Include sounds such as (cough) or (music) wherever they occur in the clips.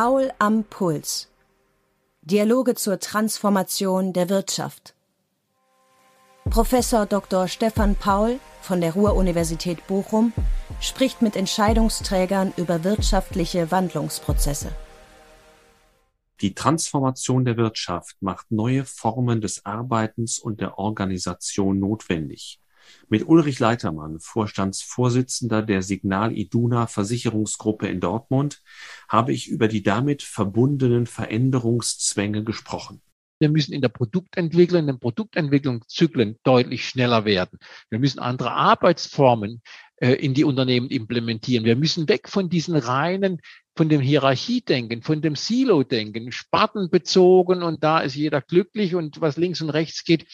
Paul am Puls. Dialoge zur Transformation der Wirtschaft. Professor Dr. Stefan Paul von der Ruhr-Universität Bochum spricht mit Entscheidungsträgern über wirtschaftliche Wandlungsprozesse. Die Transformation der Wirtschaft macht neue Formen des Arbeitens und der Organisation notwendig. Mit Ulrich Leitermann, Vorstandsvorsitzender der Signal Iduna Versicherungsgruppe in Dortmund, habe ich über die damit verbundenen Veränderungszwänge gesprochen. Wir müssen in der Produktentwicklung, in den Produktentwicklungszyklen deutlich schneller werden. Wir müssen andere Arbeitsformen äh, in die Unternehmen implementieren. Wir müssen weg von diesen reinen von dem Hierarchiedenken, von dem Silo-Denken, spartenbezogen und da ist jeder glücklich und was links und rechts geht,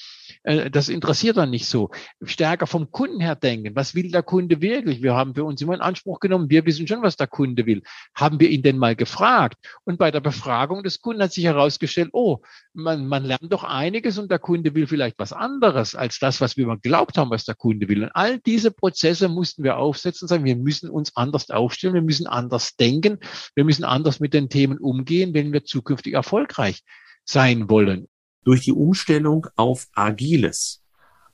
das interessiert dann nicht so. Stärker vom Kunden her denken. Was will der Kunde wirklich? Wir haben für uns immer in Anspruch genommen, wir wissen schon, was der Kunde will. Haben wir ihn denn mal gefragt? Und bei der Befragung des Kunden hat sich herausgestellt, oh, man, man lernt doch einiges und der Kunde will vielleicht was anderes als das, was wir geglaubt haben, was der Kunde will. Und all diese Prozesse mussten wir aufsetzen, sagen, wir müssen uns anders aufstellen, wir müssen anders denken, wir müssen anders mit den Themen umgehen, wenn wir zukünftig erfolgreich sein wollen. Durch die Umstellung auf agiles,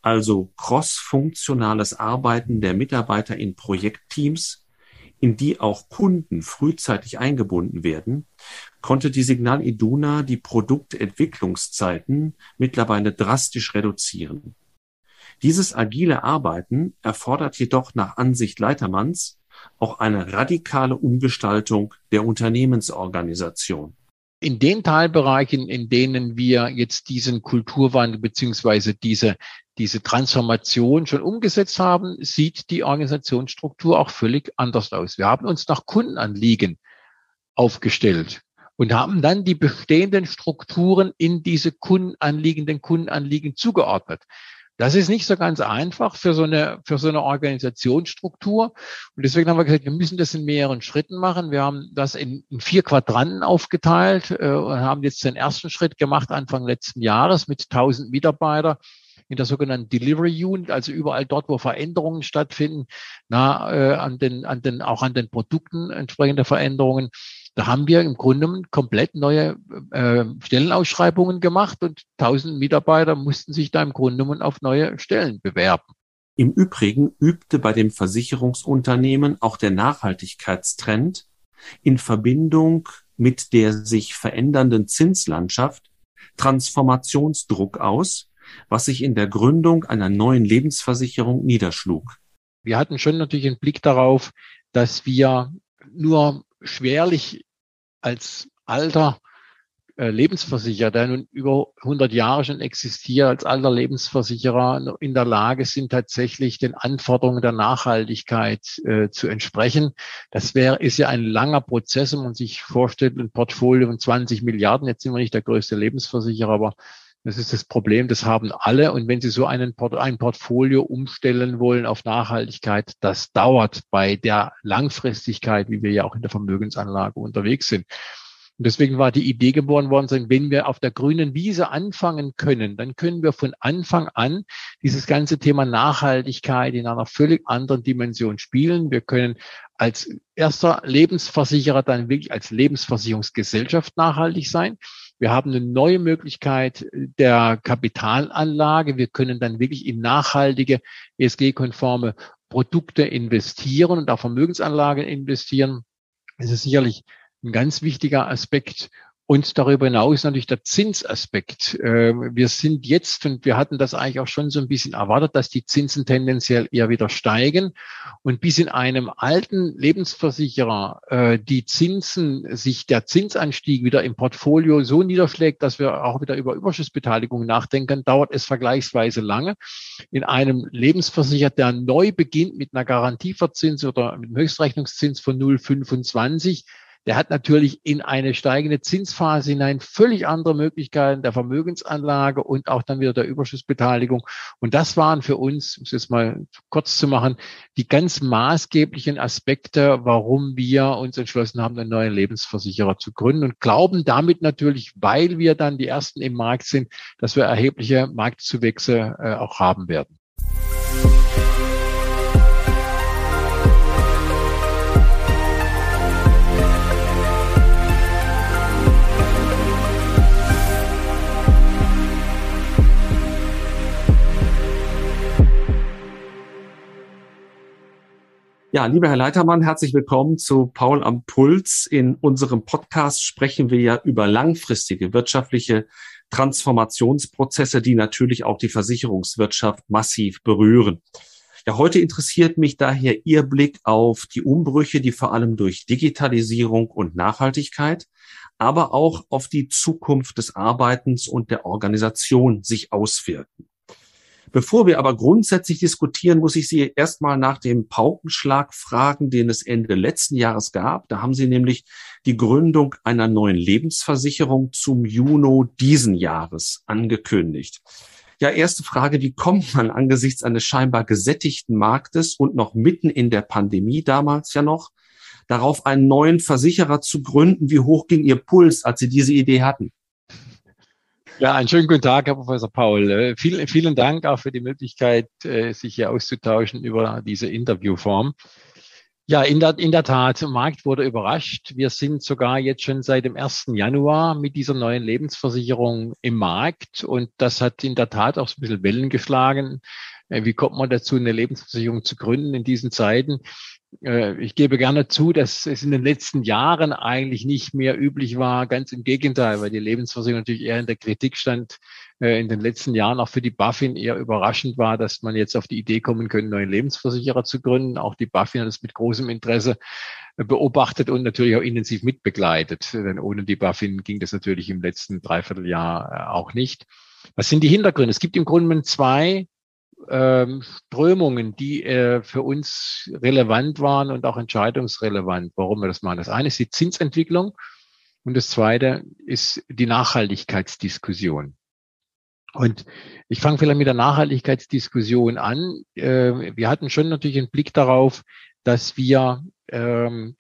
also cross-funktionales Arbeiten der Mitarbeiter in Projektteams, in die auch Kunden frühzeitig eingebunden werden, konnte die Signal Iduna die Produktentwicklungszeiten mittlerweile drastisch reduzieren. Dieses agile Arbeiten erfordert jedoch nach Ansicht Leitermanns auch eine radikale Umgestaltung der Unternehmensorganisation. In den Teilbereichen, in denen wir jetzt diesen Kulturwandel beziehungsweise diese, diese Transformation schon umgesetzt haben, sieht die Organisationsstruktur auch völlig anders aus. Wir haben uns nach Kundenanliegen aufgestellt und haben dann die bestehenden Strukturen in diese Kundenanliegen, den Kundenanliegen zugeordnet. Das ist nicht so ganz einfach für so eine, für so eine Organisationsstruktur. Und deswegen haben wir gesagt, wir müssen das in mehreren Schritten machen. Wir haben das in, in vier Quadranten aufgeteilt äh, und haben jetzt den ersten Schritt gemacht Anfang letzten Jahres mit 1000 Mitarbeitern in der sogenannten Delivery Unit, also überall dort, wo Veränderungen stattfinden, na, äh, an den, an den, auch an den Produkten entsprechende Veränderungen. Da haben wir im Grunde komplett neue äh, Stellenausschreibungen gemacht und 1000 Mitarbeiter mussten sich da im Grunde auf neue Stellen bewerben. Im Übrigen übte bei dem Versicherungsunternehmen auch der Nachhaltigkeitstrend in Verbindung mit der sich verändernden Zinslandschaft Transformationsdruck aus, was sich in der Gründung einer neuen Lebensversicherung niederschlug. Wir hatten schon natürlich einen Blick darauf, dass wir nur schwerlich als alter äh, Lebensversicherer, der nun über 100 Jahre schon existiert, als alter Lebensversicherer in der Lage sind, tatsächlich den Anforderungen der Nachhaltigkeit äh, zu entsprechen. Das wäre, ist ja ein langer Prozess, wenn man sich vorstellt, ein Portfolio von 20 Milliarden. Jetzt sind wir nicht der größte Lebensversicherer, aber das ist das Problem, das haben alle. Und wenn Sie so einen Port ein Portfolio umstellen wollen auf Nachhaltigkeit, das dauert bei der Langfristigkeit, wie wir ja auch in der Vermögensanlage unterwegs sind. Und deswegen war die Idee geboren worden, wenn wir auf der grünen Wiese anfangen können, dann können wir von Anfang an dieses ganze Thema Nachhaltigkeit in einer völlig anderen Dimension spielen. Wir können als erster Lebensversicherer dann wirklich als Lebensversicherungsgesellschaft nachhaltig sein. Wir haben eine neue Möglichkeit der Kapitalanlage. Wir können dann wirklich in nachhaltige, ESG-konforme Produkte investieren und auch Vermögensanlagen investieren. Es ist sicherlich ein ganz wichtiger Aspekt. Und darüber hinaus natürlich der Zinsaspekt. Ähm, wir sind jetzt, und wir hatten das eigentlich auch schon so ein bisschen erwartet, dass die Zinsen tendenziell eher wieder steigen. Und bis in einem alten Lebensversicherer äh, die Zinsen, sich der Zinsanstieg wieder im Portfolio so niederschlägt, dass wir auch wieder über Überschussbeteiligung nachdenken, dauert es vergleichsweise lange. In einem Lebensversicherer, der neu beginnt mit einer Garantieverzins oder mit einem Höchstrechnungszins von 0,25, der hat natürlich in eine steigende Zinsphase hinein völlig andere Möglichkeiten der Vermögensanlage und auch dann wieder der Überschussbeteiligung. Und das waren für uns, um es jetzt mal kurz zu machen, die ganz maßgeblichen Aspekte, warum wir uns entschlossen haben, einen neuen Lebensversicherer zu gründen und glauben damit natürlich, weil wir dann die ersten im Markt sind, dass wir erhebliche Marktzuwächse äh, auch haben werden. Ja, lieber Herr Leitermann, herzlich willkommen zu Paul am Puls. In unserem Podcast sprechen wir ja über langfristige wirtschaftliche Transformationsprozesse, die natürlich auch die Versicherungswirtschaft massiv berühren. Ja, heute interessiert mich daher Ihr Blick auf die Umbrüche, die vor allem durch Digitalisierung und Nachhaltigkeit, aber auch auf die Zukunft des Arbeitens und der Organisation sich auswirken. Bevor wir aber grundsätzlich diskutieren, muss ich Sie erstmal nach dem Paukenschlag fragen, den es Ende letzten Jahres gab. Da haben Sie nämlich die Gründung einer neuen Lebensversicherung zum Juni diesen Jahres angekündigt. Ja, erste Frage, wie kommt man angesichts eines scheinbar gesättigten Marktes und noch mitten in der Pandemie damals ja noch, darauf einen neuen Versicherer zu gründen? Wie hoch ging Ihr Puls, als Sie diese Idee hatten? Ja, einen schönen guten Tag, Herr Professor Paul. Äh, vielen, vielen Dank auch für die Möglichkeit, äh, sich hier auszutauschen über diese Interviewform. Ja, in der, in der Tat, der Markt wurde überrascht. Wir sind sogar jetzt schon seit dem 1. Januar mit dieser neuen Lebensversicherung im Markt und das hat in der Tat auch so ein bisschen Wellen geschlagen. Äh, wie kommt man dazu, eine Lebensversicherung zu gründen in diesen Zeiten? Äh, ich gebe gerne zu, dass es in den letzten Jahren eigentlich nicht mehr üblich war. Ganz im Gegenteil, weil die Lebensversicherung natürlich eher in der Kritik stand. Äh, in den letzten Jahren auch für die BaFin eher überraschend war, dass man jetzt auf die Idee kommen könnte, neuen Lebensversicherer zu gründen. Auch die BaFin hat es mit großem Interesse äh, beobachtet und natürlich auch intensiv mitbegleitet. Denn ohne die BaFin ging das natürlich im letzten Dreivierteljahr auch nicht. Was sind die Hintergründe? Es gibt im Grunde zwei ähm, Strömungen, die äh, für uns relevant waren und auch entscheidungsrelevant, warum wir das machen. Das eine ist die Zinsentwicklung und das zweite ist die Nachhaltigkeitsdiskussion. Und ich fange vielleicht mit der Nachhaltigkeitsdiskussion an. Äh, wir hatten schon natürlich einen Blick darauf, dass wir ähm,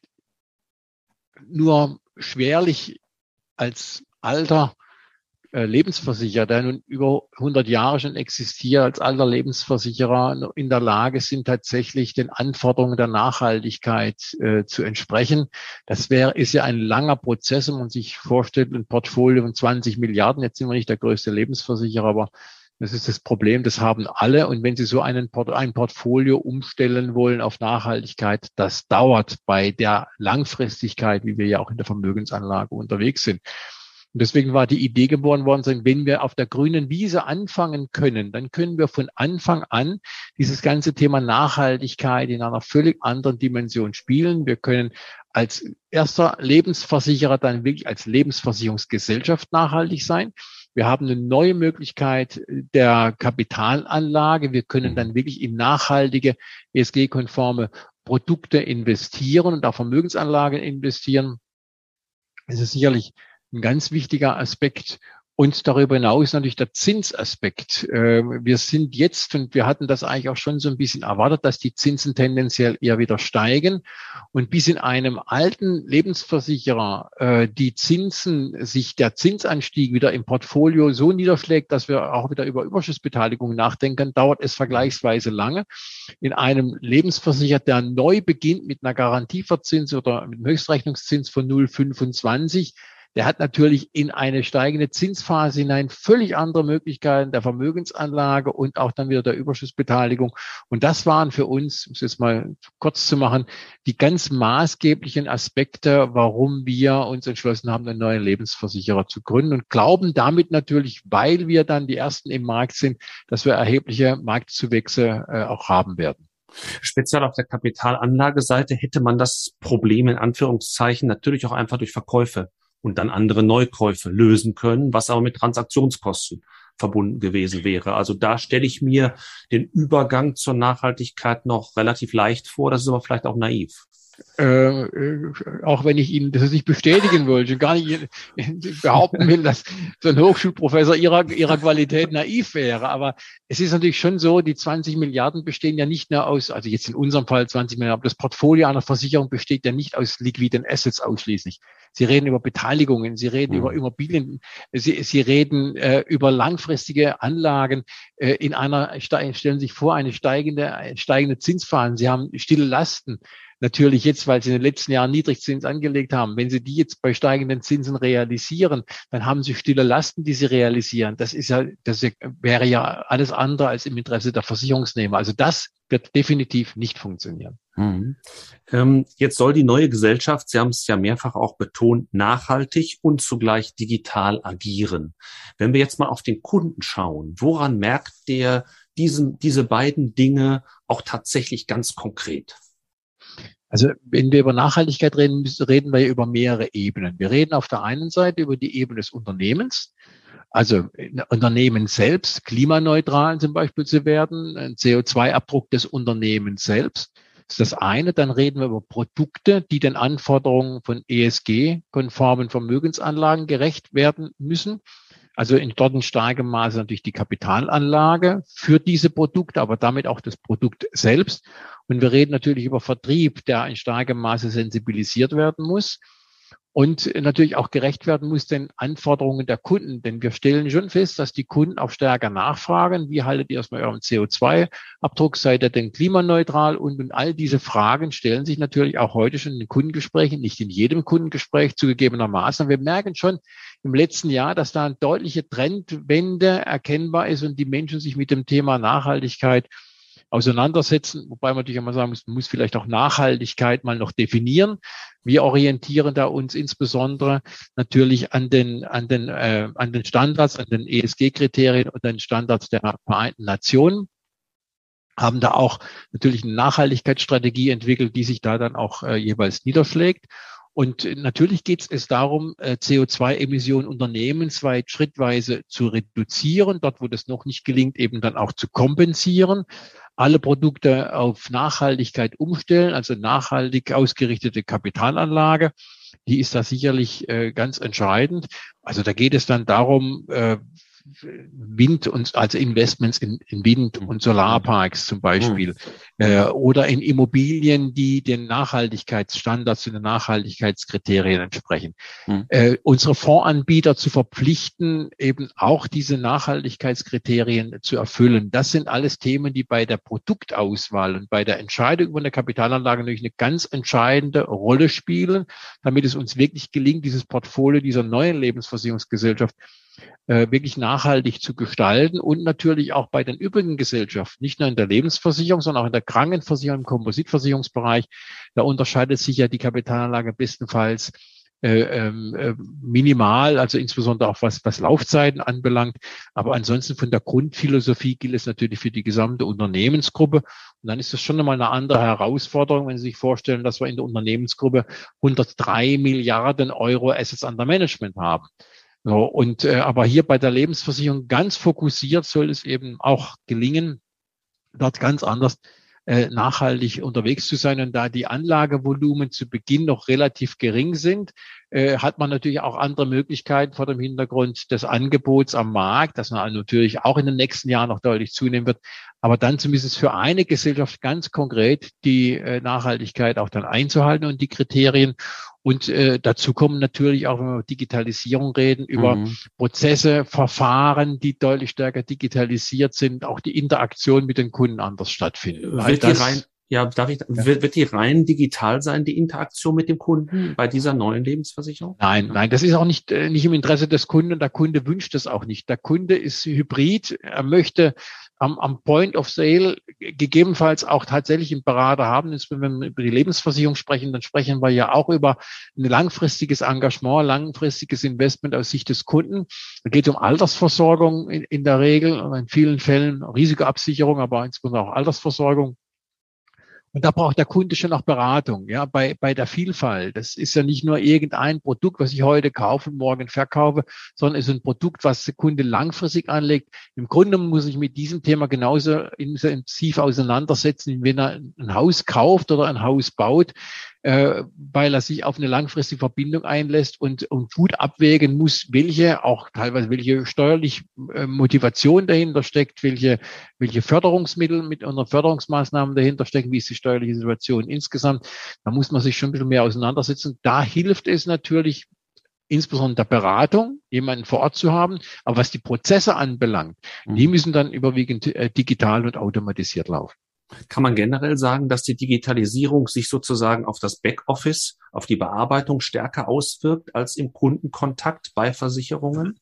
nur schwerlich als Alter Lebensversicherer, der nun über 100 Jahre schon existiert als alter Lebensversicherer, in der Lage sind, tatsächlich den Anforderungen der Nachhaltigkeit äh, zu entsprechen. Das wäre, ist ja ein langer Prozess, wenn man sich vorstellt, ein Portfolio von 20 Milliarden. Jetzt sind wir nicht der größte Lebensversicherer, aber das ist das Problem, das haben alle. Und wenn Sie so einen Port ein Portfolio umstellen wollen auf Nachhaltigkeit, das dauert bei der Langfristigkeit, wie wir ja auch in der Vermögensanlage unterwegs sind. Und deswegen war die Idee geboren worden, wenn wir auf der grünen Wiese anfangen können, dann können wir von Anfang an dieses ganze Thema Nachhaltigkeit in einer völlig anderen Dimension spielen. Wir können als erster Lebensversicherer dann wirklich als Lebensversicherungsgesellschaft nachhaltig sein. Wir haben eine neue Möglichkeit der Kapitalanlage. Wir können dann wirklich in nachhaltige, ESG-konforme Produkte investieren und auch Vermögensanlagen investieren. Es ist sicherlich ein ganz wichtiger Aspekt. Und darüber hinaus natürlich der Zinsaspekt. Ähm, wir sind jetzt, und wir hatten das eigentlich auch schon so ein bisschen erwartet, dass die Zinsen tendenziell eher wieder steigen. Und bis in einem alten Lebensversicherer äh, die Zinsen, sich der Zinsanstieg wieder im Portfolio so niederschlägt, dass wir auch wieder über Überschussbeteiligung nachdenken, dauert es vergleichsweise lange. In einem Lebensversicherer, der neu beginnt mit einer Garantieverzins oder mit einem Höchstrechnungszins von 0,25, der hat natürlich in eine steigende Zinsphase hinein völlig andere Möglichkeiten der Vermögensanlage und auch dann wieder der Überschussbeteiligung. Und das waren für uns, um es jetzt mal kurz zu machen, die ganz maßgeblichen Aspekte, warum wir uns entschlossen haben, einen neuen Lebensversicherer zu gründen und glauben damit natürlich, weil wir dann die ersten im Markt sind, dass wir erhebliche Marktzuwächse äh, auch haben werden. Speziell auf der Kapitalanlageseite hätte man das Problem in Anführungszeichen natürlich auch einfach durch Verkäufe und dann andere Neukäufe lösen können, was aber mit Transaktionskosten verbunden gewesen wäre. Also da stelle ich mir den Übergang zur Nachhaltigkeit noch relativ leicht vor. Das ist aber vielleicht auch naiv. Äh, äh, auch wenn ich Ihnen das nicht bestätigen wollte, gar nicht (laughs) behaupten will, dass so ein Hochschulprofessor ihrer, ihrer Qualität naiv wäre. Aber es ist natürlich schon so, die 20 Milliarden bestehen ja nicht nur aus, also jetzt in unserem Fall 20 Milliarden, das Portfolio einer Versicherung besteht ja nicht aus liquiden Assets ausschließlich. Sie reden über Beteiligungen, Sie reden mhm. über Immobilien, Sie, Sie reden äh, über langfristige Anlagen äh, in einer, stellen sich vor, eine steigende, steigende Zinsphase. Sie haben stille Lasten natürlich jetzt, weil sie in den letzten Jahren Niedrigzins angelegt haben, wenn sie die jetzt bei steigenden Zinsen realisieren, dann haben sie stille Lasten, die sie realisieren. Das ist ja, das wäre ja alles andere als im Interesse der Versicherungsnehmer. Also das wird definitiv nicht funktionieren. Mhm. Ähm, jetzt soll die neue Gesellschaft, Sie haben es ja mehrfach auch betont, nachhaltig und zugleich digital agieren. Wenn wir jetzt mal auf den Kunden schauen, woran merkt der diesen, diese beiden Dinge auch tatsächlich ganz konkret? Also wenn wir über Nachhaltigkeit reden, reden wir über mehrere Ebenen. Wir reden auf der einen Seite über die Ebene des Unternehmens. Also Unternehmen selbst klimaneutral zum Beispiel zu werden, ein CO2-Abdruck des Unternehmens selbst. Das ist das eine. Dann reden wir über Produkte, die den Anforderungen von ESG-konformen Vermögensanlagen gerecht werden müssen. Also in dort in starkem Maße natürlich die Kapitalanlage für diese Produkte, aber damit auch das Produkt selbst. Und wir reden natürlich über Vertrieb, der in starkem Maße sensibilisiert werden muss und natürlich auch gerecht werden muss den Anforderungen der Kunden. Denn wir stellen schon fest, dass die Kunden auch stärker nachfragen, wie haltet ihr erstmal euren CO2-Abdruck, seid ihr denn klimaneutral? Und, und all diese Fragen stellen sich natürlich auch heute schon in den Kundengesprächen, nicht in jedem Kundengespräch zugegebenermaßen. Wir merken schon im letzten Jahr, dass da eine deutliche Trendwende erkennbar ist und die Menschen sich mit dem Thema Nachhaltigkeit auseinandersetzen, wobei man natürlich immer sagen muss, man muss vielleicht auch Nachhaltigkeit mal noch definieren. Wir orientieren da uns insbesondere natürlich an den, an den, äh, an den Standards, an den ESG-Kriterien und den Standards der Vereinten Nationen haben da auch natürlich eine Nachhaltigkeitsstrategie entwickelt, die sich da dann auch äh, jeweils niederschlägt. Und natürlich geht es darum, äh, CO2-Emissionen unternehmensweit schrittweise zu reduzieren, dort wo das noch nicht gelingt, eben dann auch zu kompensieren alle Produkte auf Nachhaltigkeit umstellen, also nachhaltig ausgerichtete Kapitalanlage. Die ist da sicherlich äh, ganz entscheidend. Also da geht es dann darum, äh, Wind und also Investments in, in Wind- mhm. und Solarparks zum Beispiel mhm. äh, oder in Immobilien, die den Nachhaltigkeitsstandards und den Nachhaltigkeitskriterien entsprechen. Mhm. Äh, unsere Fondsanbieter zu verpflichten, eben auch diese Nachhaltigkeitskriterien zu erfüllen. Das sind alles Themen, die bei der Produktauswahl und bei der Entscheidung über eine Kapitalanlage natürlich eine ganz entscheidende Rolle spielen, damit es uns wirklich gelingt, dieses Portfolio dieser neuen Lebensversicherungsgesellschaft äh, wirklich nachhaltig zu gestalten und natürlich auch bei den übrigen Gesellschaften, nicht nur in der Lebensversicherung, sondern auch in der Krankenversicherung, im Kompositversicherungsbereich. Da unterscheidet sich ja die Kapitalanlage bestenfalls äh, ähm, äh, minimal, also insbesondere auch was, was Laufzeiten anbelangt. Aber ansonsten von der Grundphilosophie gilt es natürlich für die gesamte Unternehmensgruppe. Und dann ist das schon einmal eine andere Herausforderung, wenn Sie sich vorstellen, dass wir in der Unternehmensgruppe 103 Milliarden Euro Assets under Management haben. So, und äh, aber hier bei der Lebensversicherung ganz fokussiert soll es eben auch gelingen, dort ganz anders äh, nachhaltig unterwegs zu sein. Und da die Anlagevolumen zu Beginn noch relativ gering sind, äh, hat man natürlich auch andere Möglichkeiten vor dem Hintergrund des Angebots am Markt, das natürlich auch in den nächsten Jahren noch deutlich zunehmen wird. Aber dann zumindest für eine Gesellschaft ganz konkret die äh, Nachhaltigkeit auch dann einzuhalten und die Kriterien. Und äh, dazu kommen natürlich auch, wenn wir über Digitalisierung reden, über mhm. Prozesse, Verfahren, die deutlich stärker digitalisiert sind, auch die Interaktion mit den Kunden anders stattfinden. Wird die rein, ja, darf ich, ja. Wird, wird die rein digital sein, die Interaktion mit dem Kunden bei dieser neuen Lebensversicherung? Nein, nein, das ist auch nicht, äh, nicht im Interesse des Kunden. Der Kunde wünscht es auch nicht. Der Kunde ist hybrid. Er möchte am, am Point of Sale gegebenenfalls auch tatsächlich einen Berater haben. Jetzt, wenn wir über die Lebensversicherung sprechen, dann sprechen wir ja auch über ein langfristiges Engagement, langfristiges Investment aus Sicht des Kunden. Es geht um Altersversorgung in, in der Regel, in vielen Fällen Risikoabsicherung, aber insbesondere auch Altersversorgung. Und da braucht der Kunde schon auch Beratung, ja, bei, bei der Vielfalt. Das ist ja nicht nur irgendein Produkt, was ich heute kaufe und morgen verkaufe, sondern ist ein Produkt, was der Kunde langfristig anlegt. Im Grunde muss ich mit diesem Thema genauso intensiv auseinandersetzen, wenn er ein Haus kauft oder ein Haus baut äh, weil er sich auf eine langfristige Verbindung einlässt und, und gut abwägen muss, welche auch teilweise welche steuerlich äh, Motivation dahinter steckt, welche, welche Förderungsmittel mit unseren Förderungsmaßnahmen dahinter stecken, wie ist die steuerliche Situation insgesamt. Da muss man sich schon ein bisschen mehr auseinandersetzen. Da hilft es natürlich, insbesondere der Beratung, jemanden vor Ort zu haben. Aber was die Prozesse anbelangt, mhm. die müssen dann überwiegend äh, digital und automatisiert laufen. Kann man generell sagen, dass die Digitalisierung sich sozusagen auf das Backoffice, auf die Bearbeitung stärker auswirkt als im Kundenkontakt bei Versicherungen?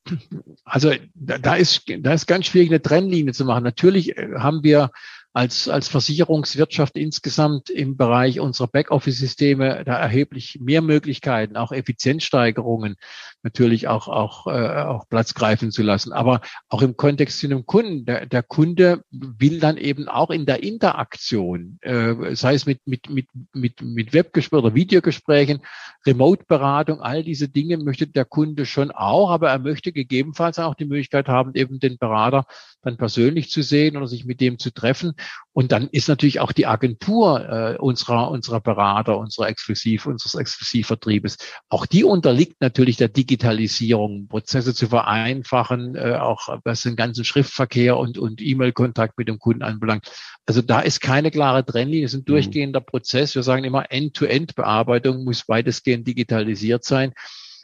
Also da ist, da ist ganz schwierig, eine Trennlinie zu machen. Natürlich äh, haben wir als, als Versicherungswirtschaft insgesamt im Bereich unserer Backoffice-Systeme da erheblich mehr Möglichkeiten, auch Effizienzsteigerungen natürlich auch, auch, äh, auch Platz greifen zu lassen. Aber auch im Kontext zu einem Kunden, der, der Kunde will dann eben auch in der Interaktion, äh, sei es mit, mit, mit, mit, mit Webgesprächen oder Videogesprächen, Remote-Beratung, all diese Dinge möchte der Kunde schon auch, aber er möchte gegebenenfalls auch die Möglichkeit haben, eben den Berater dann persönlich zu sehen oder sich mit dem zu treffen. Und dann ist natürlich auch die Agentur äh, unserer, unserer Berater, unserer Exklusiv, unseres Exklusivvertriebes, auch die unterliegt natürlich der Digitalisierung, Prozesse zu vereinfachen, äh, auch was den ganzen Schriftverkehr und, und E-Mail-Kontakt mit dem Kunden anbelangt. Also da ist keine klare Trennlinie, es ist ein mhm. durchgehender Prozess. Wir sagen immer, End-to-End-Bearbeitung muss weitestgehend digitalisiert sein.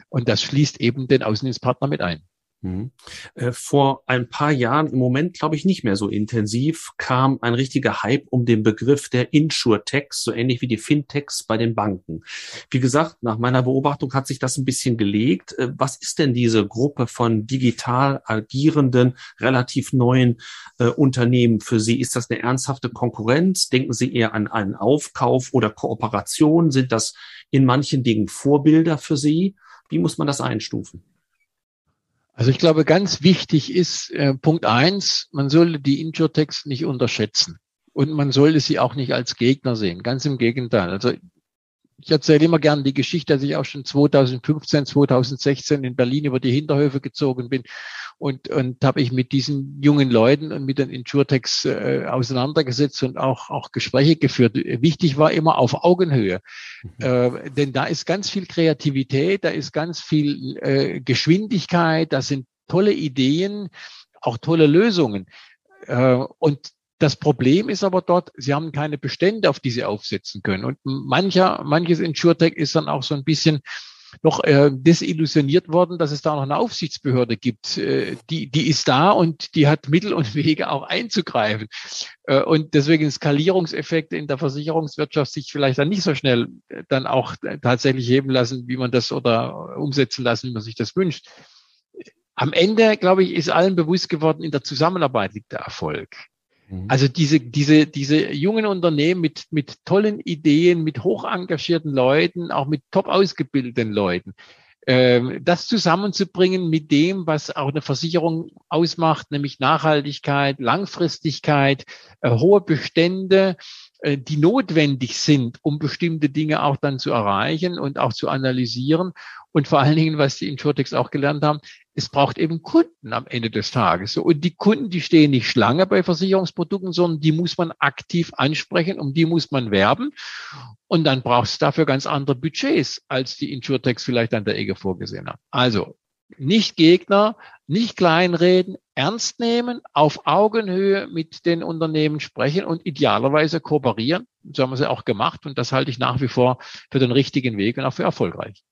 Und das schließt eben den Außendienstpartner mit ein. Mhm. Äh, vor ein paar Jahren, im Moment glaube ich nicht mehr so intensiv, kam ein richtiger Hype um den Begriff der Insurtechs, so ähnlich wie die Fintechs bei den Banken. Wie gesagt, nach meiner Beobachtung hat sich das ein bisschen gelegt. Äh, was ist denn diese Gruppe von digital agierenden, relativ neuen äh, Unternehmen für Sie? Ist das eine ernsthafte Konkurrenz? Denken Sie eher an einen Aufkauf oder Kooperation? Sind das in manchen Dingen Vorbilder für Sie? Wie muss man das einstufen? Also ich glaube, ganz wichtig ist äh, Punkt eins, man sollte die Insurtext nicht unterschätzen. Und man sollte sie auch nicht als Gegner sehen. Ganz im Gegenteil. Also ich erzähle immer gerne die Geschichte, dass ich auch schon 2015, 2016 in Berlin über die Hinterhöfe gezogen bin und, und habe ich mit diesen jungen Leuten und mit den Insurtechs äh, auseinandergesetzt und auch, auch Gespräche geführt. Wichtig war immer auf Augenhöhe, mhm. äh, denn da ist ganz viel Kreativität, da ist ganz viel äh, Geschwindigkeit, da sind tolle Ideen, auch tolle Lösungen. Äh, und das Problem ist aber dort, sie haben keine Bestände, auf die sie aufsetzen können. Und mancher, manches InsurTech ist dann auch so ein bisschen noch äh, desillusioniert worden, dass es da noch eine Aufsichtsbehörde gibt. Äh, die, die ist da und die hat Mittel und Wege auch einzugreifen. Äh, und deswegen Skalierungseffekte in der Versicherungswirtschaft sich vielleicht dann nicht so schnell äh, dann auch tatsächlich heben lassen, wie man das oder umsetzen lassen, wie man sich das wünscht. Am Ende, glaube ich, ist allen bewusst geworden, in der Zusammenarbeit liegt der Erfolg. Mhm. Also diese, diese, diese jungen Unternehmen mit, mit tollen Ideen, mit hoch engagierten Leuten, auch mit top ausgebildeten Leuten, ähm, das zusammenzubringen mit dem, was auch eine Versicherung ausmacht, nämlich Nachhaltigkeit, Langfristigkeit, äh, hohe Bestände, äh, die notwendig sind, um bestimmte Dinge auch dann zu erreichen und auch zu analysieren. Und vor allen Dingen, was die Insurtex auch gelernt haben, es braucht eben Kunden am Ende des Tages. Und die Kunden, die stehen nicht Schlange bei Versicherungsprodukten, sondern die muss man aktiv ansprechen, um die muss man werben. Und dann braucht es dafür ganz andere Budgets, als die Insurtex vielleicht an der Ecke vorgesehen hat. Also nicht Gegner, nicht kleinreden, ernst nehmen, auf Augenhöhe mit den Unternehmen sprechen und idealerweise kooperieren. So haben wir es ja auch gemacht und das halte ich nach wie vor für den richtigen Weg und auch für erfolgreich.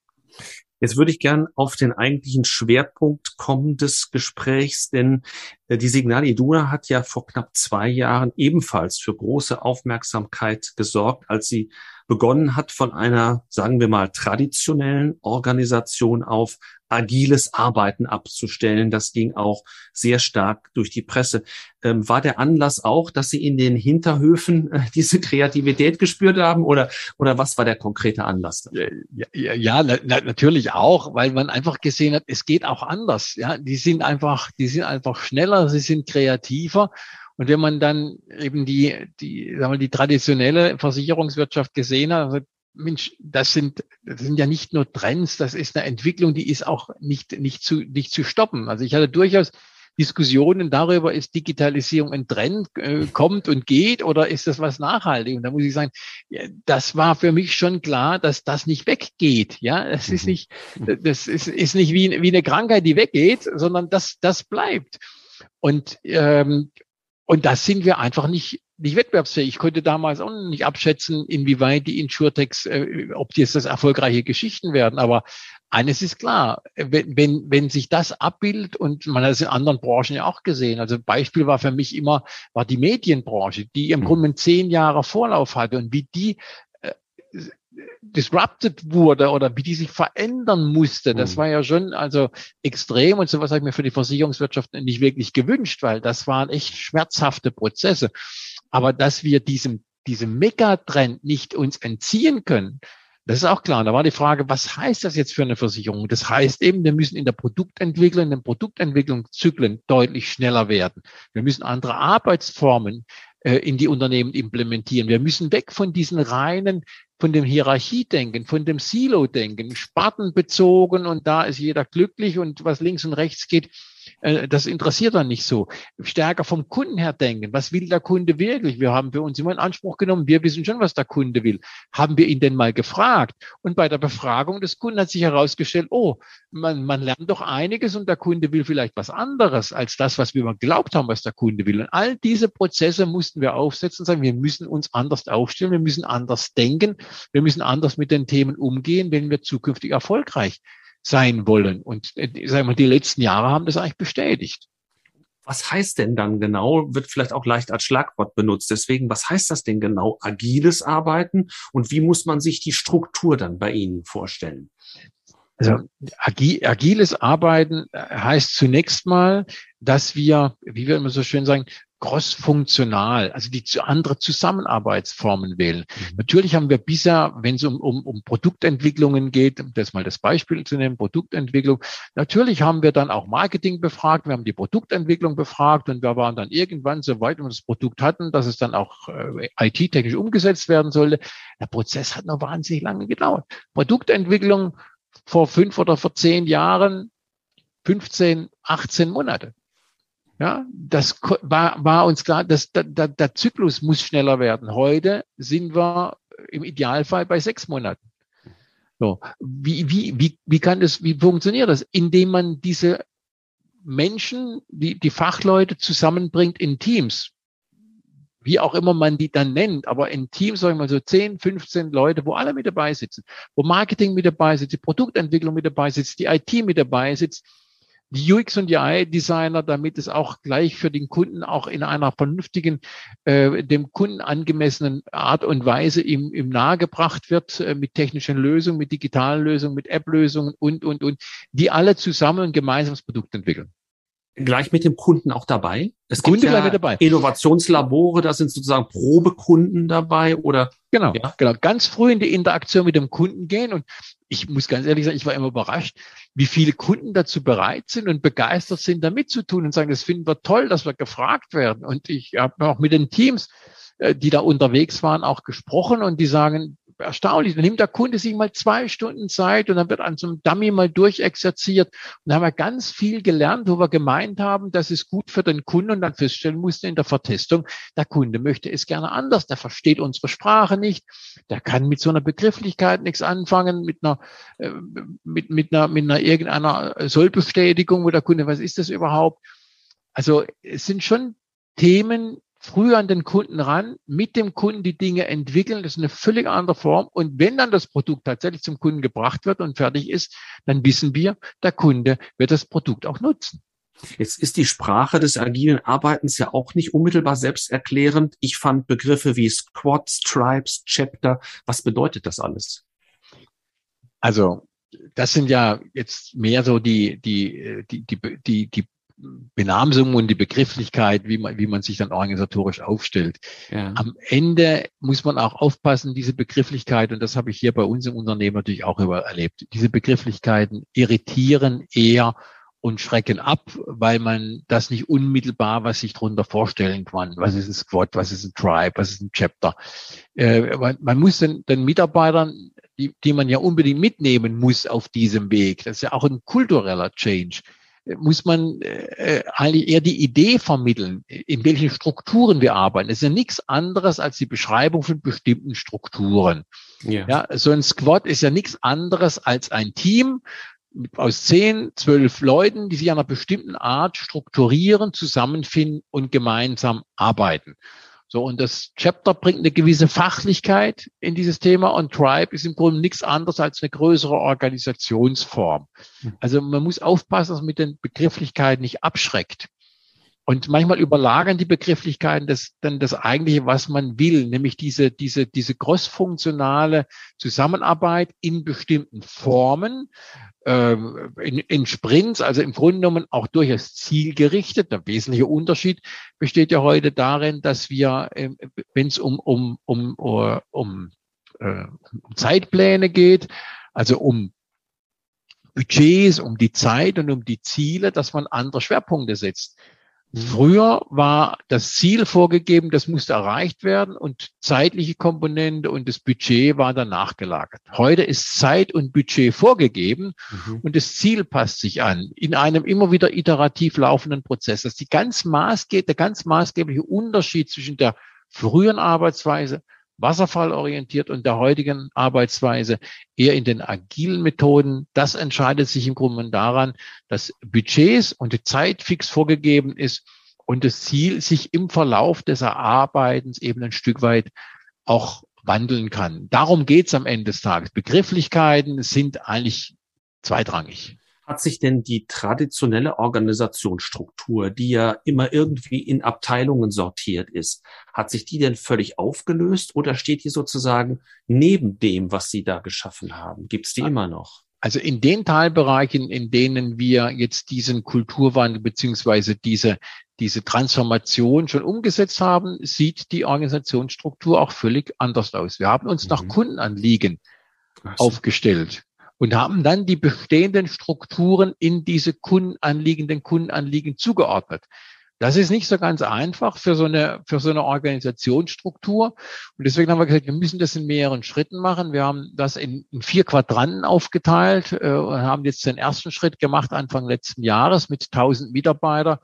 Jetzt würde ich gern auf den eigentlichen Schwerpunkt kommen des Gesprächs, denn äh, die Signal Iduna hat ja vor knapp zwei Jahren ebenfalls für große Aufmerksamkeit gesorgt, als sie begonnen hat von einer, sagen wir mal, traditionellen Organisation auf agiles Arbeiten abzustellen. Das ging auch sehr stark durch die Presse. Ähm, war der Anlass auch, dass Sie in den Hinterhöfen äh, (laughs) diese Kreativität gespürt haben oder, oder was war der konkrete Anlass? Ja, ja, ja na, natürlich auch, weil man einfach gesehen hat, es geht auch anders. Ja, die sind einfach, die sind einfach schneller, sie sind kreativer. Und wenn man dann eben die, die, sagen wir, die traditionelle Versicherungswirtschaft gesehen hat, Mensch, das sind, das sind ja nicht nur Trends, das ist eine Entwicklung, die ist auch nicht, nicht zu, nicht zu stoppen. Also ich hatte durchaus Diskussionen darüber, ist Digitalisierung ein Trend, äh, kommt und geht oder ist das was nachhaltig? Und da muss ich sagen, das war für mich schon klar, dass das nicht weggeht. Ja, es ist mhm. nicht, das ist, ist nicht wie, wie eine Krankheit, die weggeht, sondern das, das bleibt. Und, ähm, und das sind wir einfach nicht, nicht wettbewerbsfähig. Ich konnte damals auch nicht abschätzen, inwieweit die Insurtechs, äh, ob die jetzt das erfolgreiche Geschichten werden. Aber eines ist klar, wenn, wenn, wenn sich das abbildet und man hat es in anderen Branchen ja auch gesehen. Also Beispiel war für mich immer, war die Medienbranche, die im mhm. Grunde zehn Jahre Vorlauf hatte und wie die äh, disrupted wurde oder wie die sich verändern musste. Das mhm. war ja schon also extrem und sowas habe ich mir für die Versicherungswirtschaft nicht wirklich gewünscht, weil das waren echt schmerzhafte Prozesse. Aber dass wir diesem, diesem Megatrend nicht uns entziehen können, das ist auch klar. Da war die Frage, was heißt das jetzt für eine Versicherung? Das heißt eben, wir müssen in der Produktentwicklung, in den Produktentwicklungszyklen deutlich schneller werden. Wir müssen andere Arbeitsformen äh, in die Unternehmen implementieren. Wir müssen weg von diesen reinen, von dem Hierarchiedenken, von dem Silo-Denken, spartenbezogen und da ist jeder glücklich und was links und rechts geht, das interessiert dann nicht so. Stärker vom Kunden her denken. Was will der Kunde wirklich? Wir haben für uns immer in Anspruch genommen, wir wissen schon, was der Kunde will. Haben wir ihn denn mal gefragt? Und bei der Befragung des Kunden hat sich herausgestellt, oh, man, man lernt doch einiges und der Kunde will vielleicht was anderes als das, was wir geglaubt haben, was der Kunde will. Und all diese Prozesse mussten wir aufsetzen und sagen, wir müssen uns anders aufstellen, wir müssen anders denken, wir müssen anders mit den Themen umgehen, wenn wir zukünftig erfolgreich sein wollen. Und äh, sagen wir, die letzten Jahre haben das eigentlich bestätigt. Was heißt denn dann genau, wird vielleicht auch leicht als Schlagwort benutzt. Deswegen, was heißt das denn genau, agiles Arbeiten und wie muss man sich die Struktur dann bei Ihnen vorstellen? Also agiles Arbeiten heißt zunächst mal, dass wir, wie wir immer so schön sagen, cross-funktional, also die zu andere Zusammenarbeitsformen wählen. Mhm. Natürlich haben wir bisher, wenn es um, um, um Produktentwicklungen geht, um das mal das Beispiel zu nehmen, Produktentwicklung, natürlich haben wir dann auch Marketing befragt, wir haben die Produktentwicklung befragt und wir waren dann irgendwann so weit, wenn wir das Produkt hatten, dass es dann auch äh, IT-technisch umgesetzt werden sollte. Der Prozess hat noch wahnsinnig lange gedauert. Produktentwicklung vor fünf oder vor zehn Jahren 15, 18 Monate. Ja, das war, war uns klar, dass der, der, der Zyklus muss schneller werden. Heute sind wir im Idealfall bei sechs Monaten. So, wie, wie, wie, wie kann das, wie funktioniert das? Indem man diese Menschen, die, die Fachleute zusammenbringt in Teams. Wie auch immer man die dann nennt, aber in Teams, sagen wir mal so 10, 15 Leute, wo alle mit dabei sitzen, wo Marketing mit dabei sitzt, die Produktentwicklung mit dabei sitzt, die IT mit dabei sitzt, die UX und UI-Designer, damit es auch gleich für den Kunden auch in einer vernünftigen, äh, dem Kunden angemessenen Art und Weise ihm, ihm nahegebracht wird, äh, mit technischen Lösungen, mit digitalen Lösungen, mit App-Lösungen und, und, und, die alle zusammen ein gemeinsames Produkt entwickeln gleich mit dem Kunden auch dabei? Es Kunde gibt ja dabei. Innovationslabore, da sind sozusagen Probekunden dabei oder? Genau, ja? genau. Ganz früh in die Interaktion mit dem Kunden gehen und ich muss ganz ehrlich sagen, ich war immer überrascht, wie viele Kunden dazu bereit sind und begeistert sind, da mitzutun und sagen, das finden wir toll, dass wir gefragt werden. Und ich habe auch mit den Teams, äh, die da unterwegs waren, auch gesprochen und die sagen, erstaunlich. Dann nimmt der Kunde sich mal zwei Stunden Zeit und dann wird an so einem Dummy mal durchexerziert. Und dann haben wir ganz viel gelernt, wo wir gemeint haben, das ist gut für den Kunden und dann feststellen mussten in der Vertestung, der Kunde möchte es gerne anders. Der versteht unsere Sprache nicht. Der kann mit so einer Begrifflichkeit nichts anfangen, mit einer, äh, mit, mit einer, mit einer irgendeiner Sollbestätigung, wo der Kunde, was ist das überhaupt? Also es sind schon Themen, früher an den Kunden ran, mit dem Kunden die Dinge entwickeln. Das ist eine völlig andere Form. Und wenn dann das Produkt tatsächlich zum Kunden gebracht wird und fertig ist, dann wissen wir, der Kunde wird das Produkt auch nutzen. Jetzt ist die Sprache des agilen Arbeitens ja auch nicht unmittelbar selbsterklärend. Ich fand Begriffe wie Squads, Tribes, Chapter. Was bedeutet das alles? Also, das sind ja jetzt mehr so die, die, die, die, die, die Benamsung und die Begrifflichkeit, wie man, wie man sich dann organisatorisch aufstellt. Ja. Am Ende muss man auch aufpassen, diese Begrifflichkeit, und das habe ich hier bei uns im Unternehmen natürlich auch über erlebt, diese Begrifflichkeiten irritieren eher und schrecken ab, weil man das nicht unmittelbar, was sich darunter vorstellen kann. Was ist ein Squad, was ist ein Tribe, was ist ein Chapter? Äh, man, man, muss den, den Mitarbeitern, die, die man ja unbedingt mitnehmen muss auf diesem Weg, das ist ja auch ein kultureller Change, muss man äh, eigentlich eher die Idee vermitteln, in welchen Strukturen wir arbeiten. Es ist ja nichts anderes als die Beschreibung von bestimmten Strukturen. Ja. ja, so ein Squad ist ja nichts anderes als ein Team aus zehn, zwölf Leuten, die sich einer bestimmten Art strukturieren, zusammenfinden und gemeinsam arbeiten. So, und das Chapter bringt eine gewisse Fachlichkeit in dieses Thema und Tribe ist im Grunde nichts anderes als eine größere Organisationsform. Hm. Also man muss aufpassen, dass man mit den Begrifflichkeiten nicht abschreckt. Und manchmal überlagern die Begrifflichkeiten das, dann das eigentliche, was man will, nämlich diese, diese, diese crossfunktionale Zusammenarbeit in bestimmten Formen, äh, in, in Sprints, also im Grunde genommen auch durchaus zielgerichtet. Der wesentliche Unterschied besteht ja heute darin, dass wir, äh, wenn es um, um, um, um, um, äh, um Zeitpläne geht, also um Budgets, um die Zeit und um die Ziele, dass man andere Schwerpunkte setzt. Früher war das Ziel vorgegeben, das musste erreicht werden und zeitliche Komponente und das Budget war danach gelagert. Heute ist Zeit und Budget vorgegeben mhm. und das Ziel passt sich an in einem immer wieder iterativ laufenden Prozess. Das ist die ganz maßge der ganz maßgebliche Unterschied zwischen der frühen Arbeitsweise wasserfallorientiert und der heutigen Arbeitsweise eher in den agilen Methoden. Das entscheidet sich im Grunde daran, dass Budgets und die Zeit fix vorgegeben ist und das Ziel sich im Verlauf des Erarbeitens eben ein Stück weit auch wandeln kann. Darum geht es am Ende des Tages. Begrifflichkeiten sind eigentlich zweitrangig. Hat sich denn die traditionelle Organisationsstruktur, die ja immer irgendwie in Abteilungen sortiert ist, hat sich die denn völlig aufgelöst oder steht die sozusagen neben dem, was Sie da geschaffen haben? Gibt es die immer noch? Also in den Teilbereichen, in denen wir jetzt diesen Kulturwandel beziehungsweise diese, diese Transformation schon umgesetzt haben, sieht die Organisationsstruktur auch völlig anders aus. Wir haben uns mhm. nach Kundenanliegen also. aufgestellt und haben dann die bestehenden Strukturen in diese kundenanliegenden Kundenanliegen zugeordnet. Das ist nicht so ganz einfach für so eine, für so eine Organisationsstruktur. Und deswegen haben wir gesagt, wir müssen das in mehreren Schritten machen. Wir haben das in, in vier Quadranten aufgeteilt äh, und haben jetzt den ersten Schritt gemacht Anfang letzten Jahres mit 1000 Mitarbeitern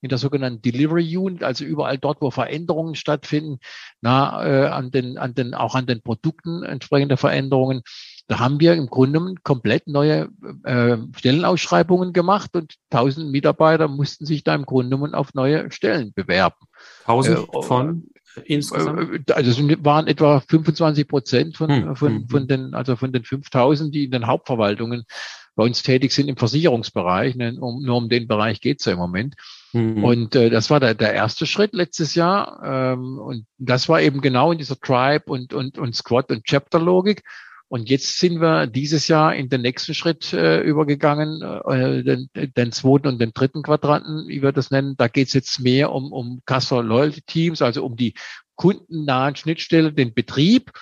in der sogenannten Delivery Unit, also überall dort, wo Veränderungen stattfinden, na, äh, an den, an den, auch an den Produkten entsprechende Veränderungen. Da haben wir im Grunde komplett neue äh, Stellenausschreibungen gemacht und 1000 Mitarbeiter mussten sich da im Grunde auf neue Stellen bewerben. 1000 äh, von insgesamt? Äh, also es waren etwa 25 Prozent von, hm, von, hm, von hm. den, also von den 5000, die in den Hauptverwaltungen bei uns tätig sind im Versicherungsbereich. Ne, um, nur um den Bereich geht's ja im Moment. Mhm. Und äh, das war der, der erste Schritt letztes Jahr. Ähm, und das war eben genau in dieser Tribe und, und, und Squad und Chapter-Logik. Und jetzt sind wir dieses Jahr in den nächsten Schritt äh, übergegangen, äh, den, den zweiten und den dritten Quadranten, wie wir das nennen. Da geht es jetzt mehr um, um Customer Loyalty Teams, also um die kundennahen Schnittstellen, den Betrieb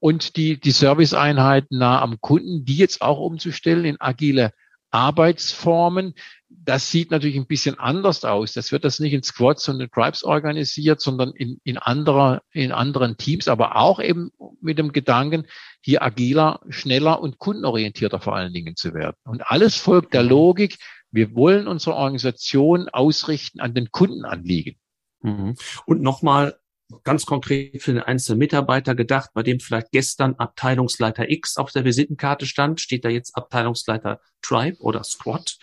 und die, die Serviceeinheiten nah am Kunden, die jetzt auch umzustellen in agile Arbeitsformen. Das sieht natürlich ein bisschen anders aus. Das wird das nicht in Squads und in Tribes organisiert, sondern in, in, anderer, in anderen Teams, aber auch eben mit dem Gedanken, hier agiler, schneller und kundenorientierter vor allen Dingen zu werden. Und alles folgt der Logik, wir wollen unsere Organisation ausrichten an den Kundenanliegen. Mhm. Und nochmal ganz konkret für den einzelnen Mitarbeiter gedacht, bei dem vielleicht gestern Abteilungsleiter X auf der Visitenkarte stand, steht da jetzt Abteilungsleiter Tribe oder Squad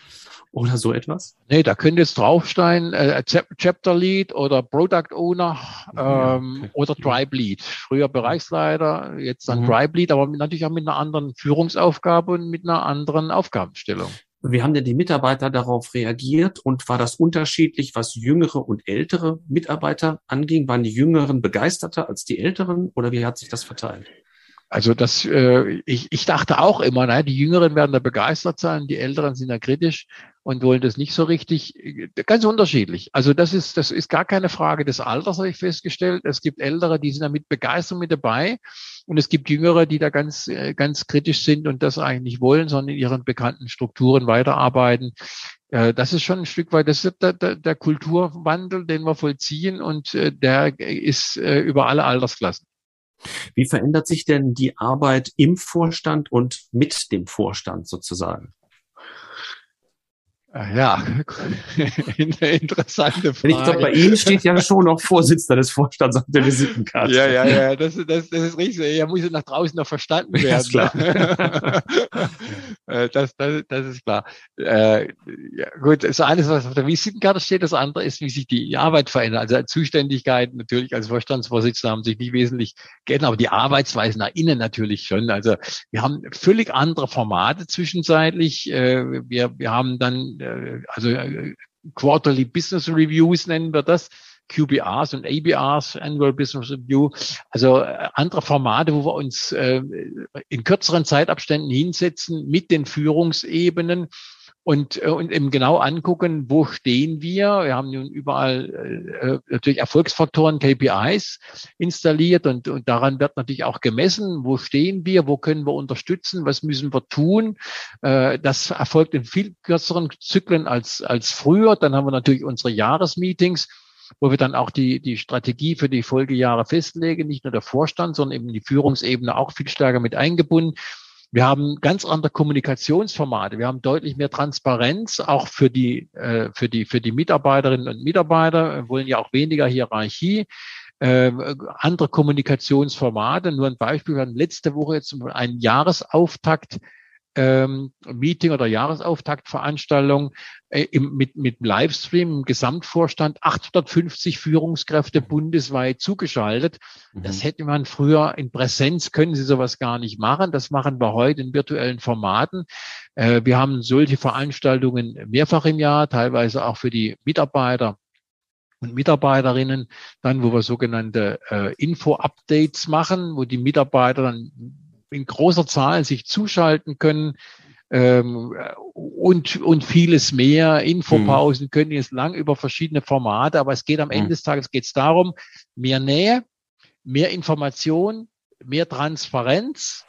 oder so etwas? Nee, da könnte jetzt draufstehen, äh, Chapter Lead oder Product Owner ähm, okay. oder Tribe Lead. Früher Bereichsleiter, jetzt dann mhm. Tribe Lead, aber natürlich auch mit einer anderen Führungsaufgabe und mit einer anderen Aufgabenstellung. Wie haben denn die Mitarbeiter darauf reagiert und war das unterschiedlich, was jüngere und ältere Mitarbeiter anging? Waren die Jüngeren begeisterter als die Älteren oder wie hat sich das verteilt? Also das, äh, ich, ich dachte auch immer, nein, die Jüngeren werden da begeistert sein, die Älteren sind da kritisch und wollen das nicht so richtig. Ganz unterschiedlich. Also das ist, das ist gar keine Frage des Alters, habe ich festgestellt. Es gibt Ältere, die sind da mit Begeisterung mit dabei und es gibt Jüngere, die da ganz, äh, ganz kritisch sind und das eigentlich wollen, sondern in ihren bekannten Strukturen weiterarbeiten. Äh, das ist schon ein Stück weit, das ist der, der, der Kulturwandel, den wir vollziehen und äh, der ist über alle Altersklassen. Wie verändert sich denn die Arbeit im Vorstand und mit dem Vorstand sozusagen? Ah, ja, (laughs) interessante Frage. Ich glaube, bei Ihnen steht ja schon noch Vorsitzender des Vorstands auf der Visitenkarte. Ja, ja, ja, das, das, das ist richtig. Er muss nach draußen noch verstanden werden. Ja, ist klar. (laughs) Äh, das, das, das ist klar. Äh, ja, gut, das eine ist, was auf der Visitenkarte steht, das andere ist, wie sich die Arbeit verändert. Also Zuständigkeiten natürlich als Vorstandsvorsitzender haben sich nicht wesentlich geändert, aber die Arbeitsweise nach innen natürlich schon. Also wir haben völlig andere Formate zwischenzeitlich. Äh, wir, wir haben dann also äh, Quarterly Business Reviews nennen wir das. QBRs und ABRs, Annual Business Review, also äh, andere Formate, wo wir uns äh, in kürzeren Zeitabständen hinsetzen mit den Führungsebenen und, äh, und eben genau angucken, wo stehen wir. Wir haben nun überall äh, natürlich Erfolgsfaktoren, KPIs installiert und, und daran wird natürlich auch gemessen, wo stehen wir, wo können wir unterstützen, was müssen wir tun. Äh, das erfolgt in viel kürzeren Zyklen als, als früher. Dann haben wir natürlich unsere Jahresmeetings wo wir dann auch die, die Strategie für die Folgejahre festlegen, nicht nur der Vorstand, sondern eben die Führungsebene auch viel stärker mit eingebunden. Wir haben ganz andere Kommunikationsformate. Wir haben deutlich mehr Transparenz auch für die, äh, für die, für die Mitarbeiterinnen und Mitarbeiter. Wir wollen ja auch weniger Hierarchie. Äh, andere Kommunikationsformate. Nur ein Beispiel. Wir hatten letzte Woche jetzt einen Jahresauftakt ähm, Meeting oder Jahresauftaktveranstaltung äh, im, mit, mit Livestream im Gesamtvorstand 850 Führungskräfte bundesweit zugeschaltet. Mhm. Das hätte man früher in Präsenz, können Sie sowas gar nicht machen. Das machen wir heute in virtuellen Formaten. Äh, wir haben solche Veranstaltungen mehrfach im Jahr, teilweise auch für die Mitarbeiter und Mitarbeiterinnen, dann, wo wir sogenannte äh, Info-Updates machen, wo die Mitarbeiter dann in großer Zahl sich zuschalten können ähm, und, und vieles mehr. Infopausen mhm. können jetzt lang über verschiedene Formate, aber es geht am Ende mhm. des Tages geht es darum, mehr Nähe, mehr Information, mehr Transparenz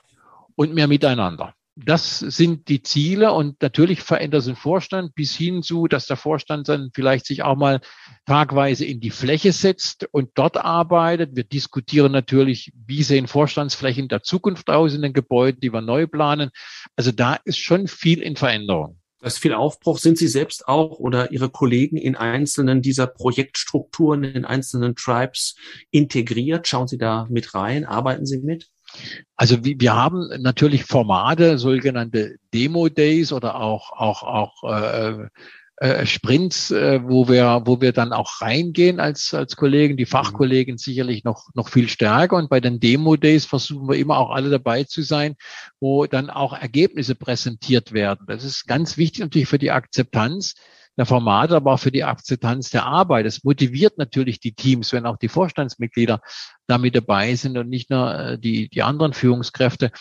und mehr Miteinander das sind die Ziele und natürlich verändert sich ein Vorstand bis hin zu, dass der Vorstand dann vielleicht sich auch mal tagweise in die Fläche setzt und dort arbeitet. Wir diskutieren natürlich, wie sehen Vorstandsflächen der Zukunft aus in den Gebäuden, die wir neu planen. Also da ist schon viel in Veränderung. Das ist viel Aufbruch. Sind Sie selbst auch oder Ihre Kollegen in einzelnen dieser Projektstrukturen, in einzelnen Tribes integriert? Schauen Sie da mit rein? Arbeiten Sie mit? Also wir haben natürlich Formate, sogenannte Demo-Days oder auch, auch, auch äh, äh, Sprints, äh, wo wir, wo wir dann auch reingehen als, als Kollegen, die Fachkollegen sicherlich noch, noch viel stärker. Und bei den Demo-Days versuchen wir immer auch alle dabei zu sein, wo dann auch Ergebnisse präsentiert werden. Das ist ganz wichtig natürlich für die Akzeptanz der Formate, aber auch für die Akzeptanz der Arbeit. Es motiviert natürlich die Teams, wenn auch die Vorstandsmitglieder damit dabei sind und nicht nur äh, die, die anderen Führungskräfte.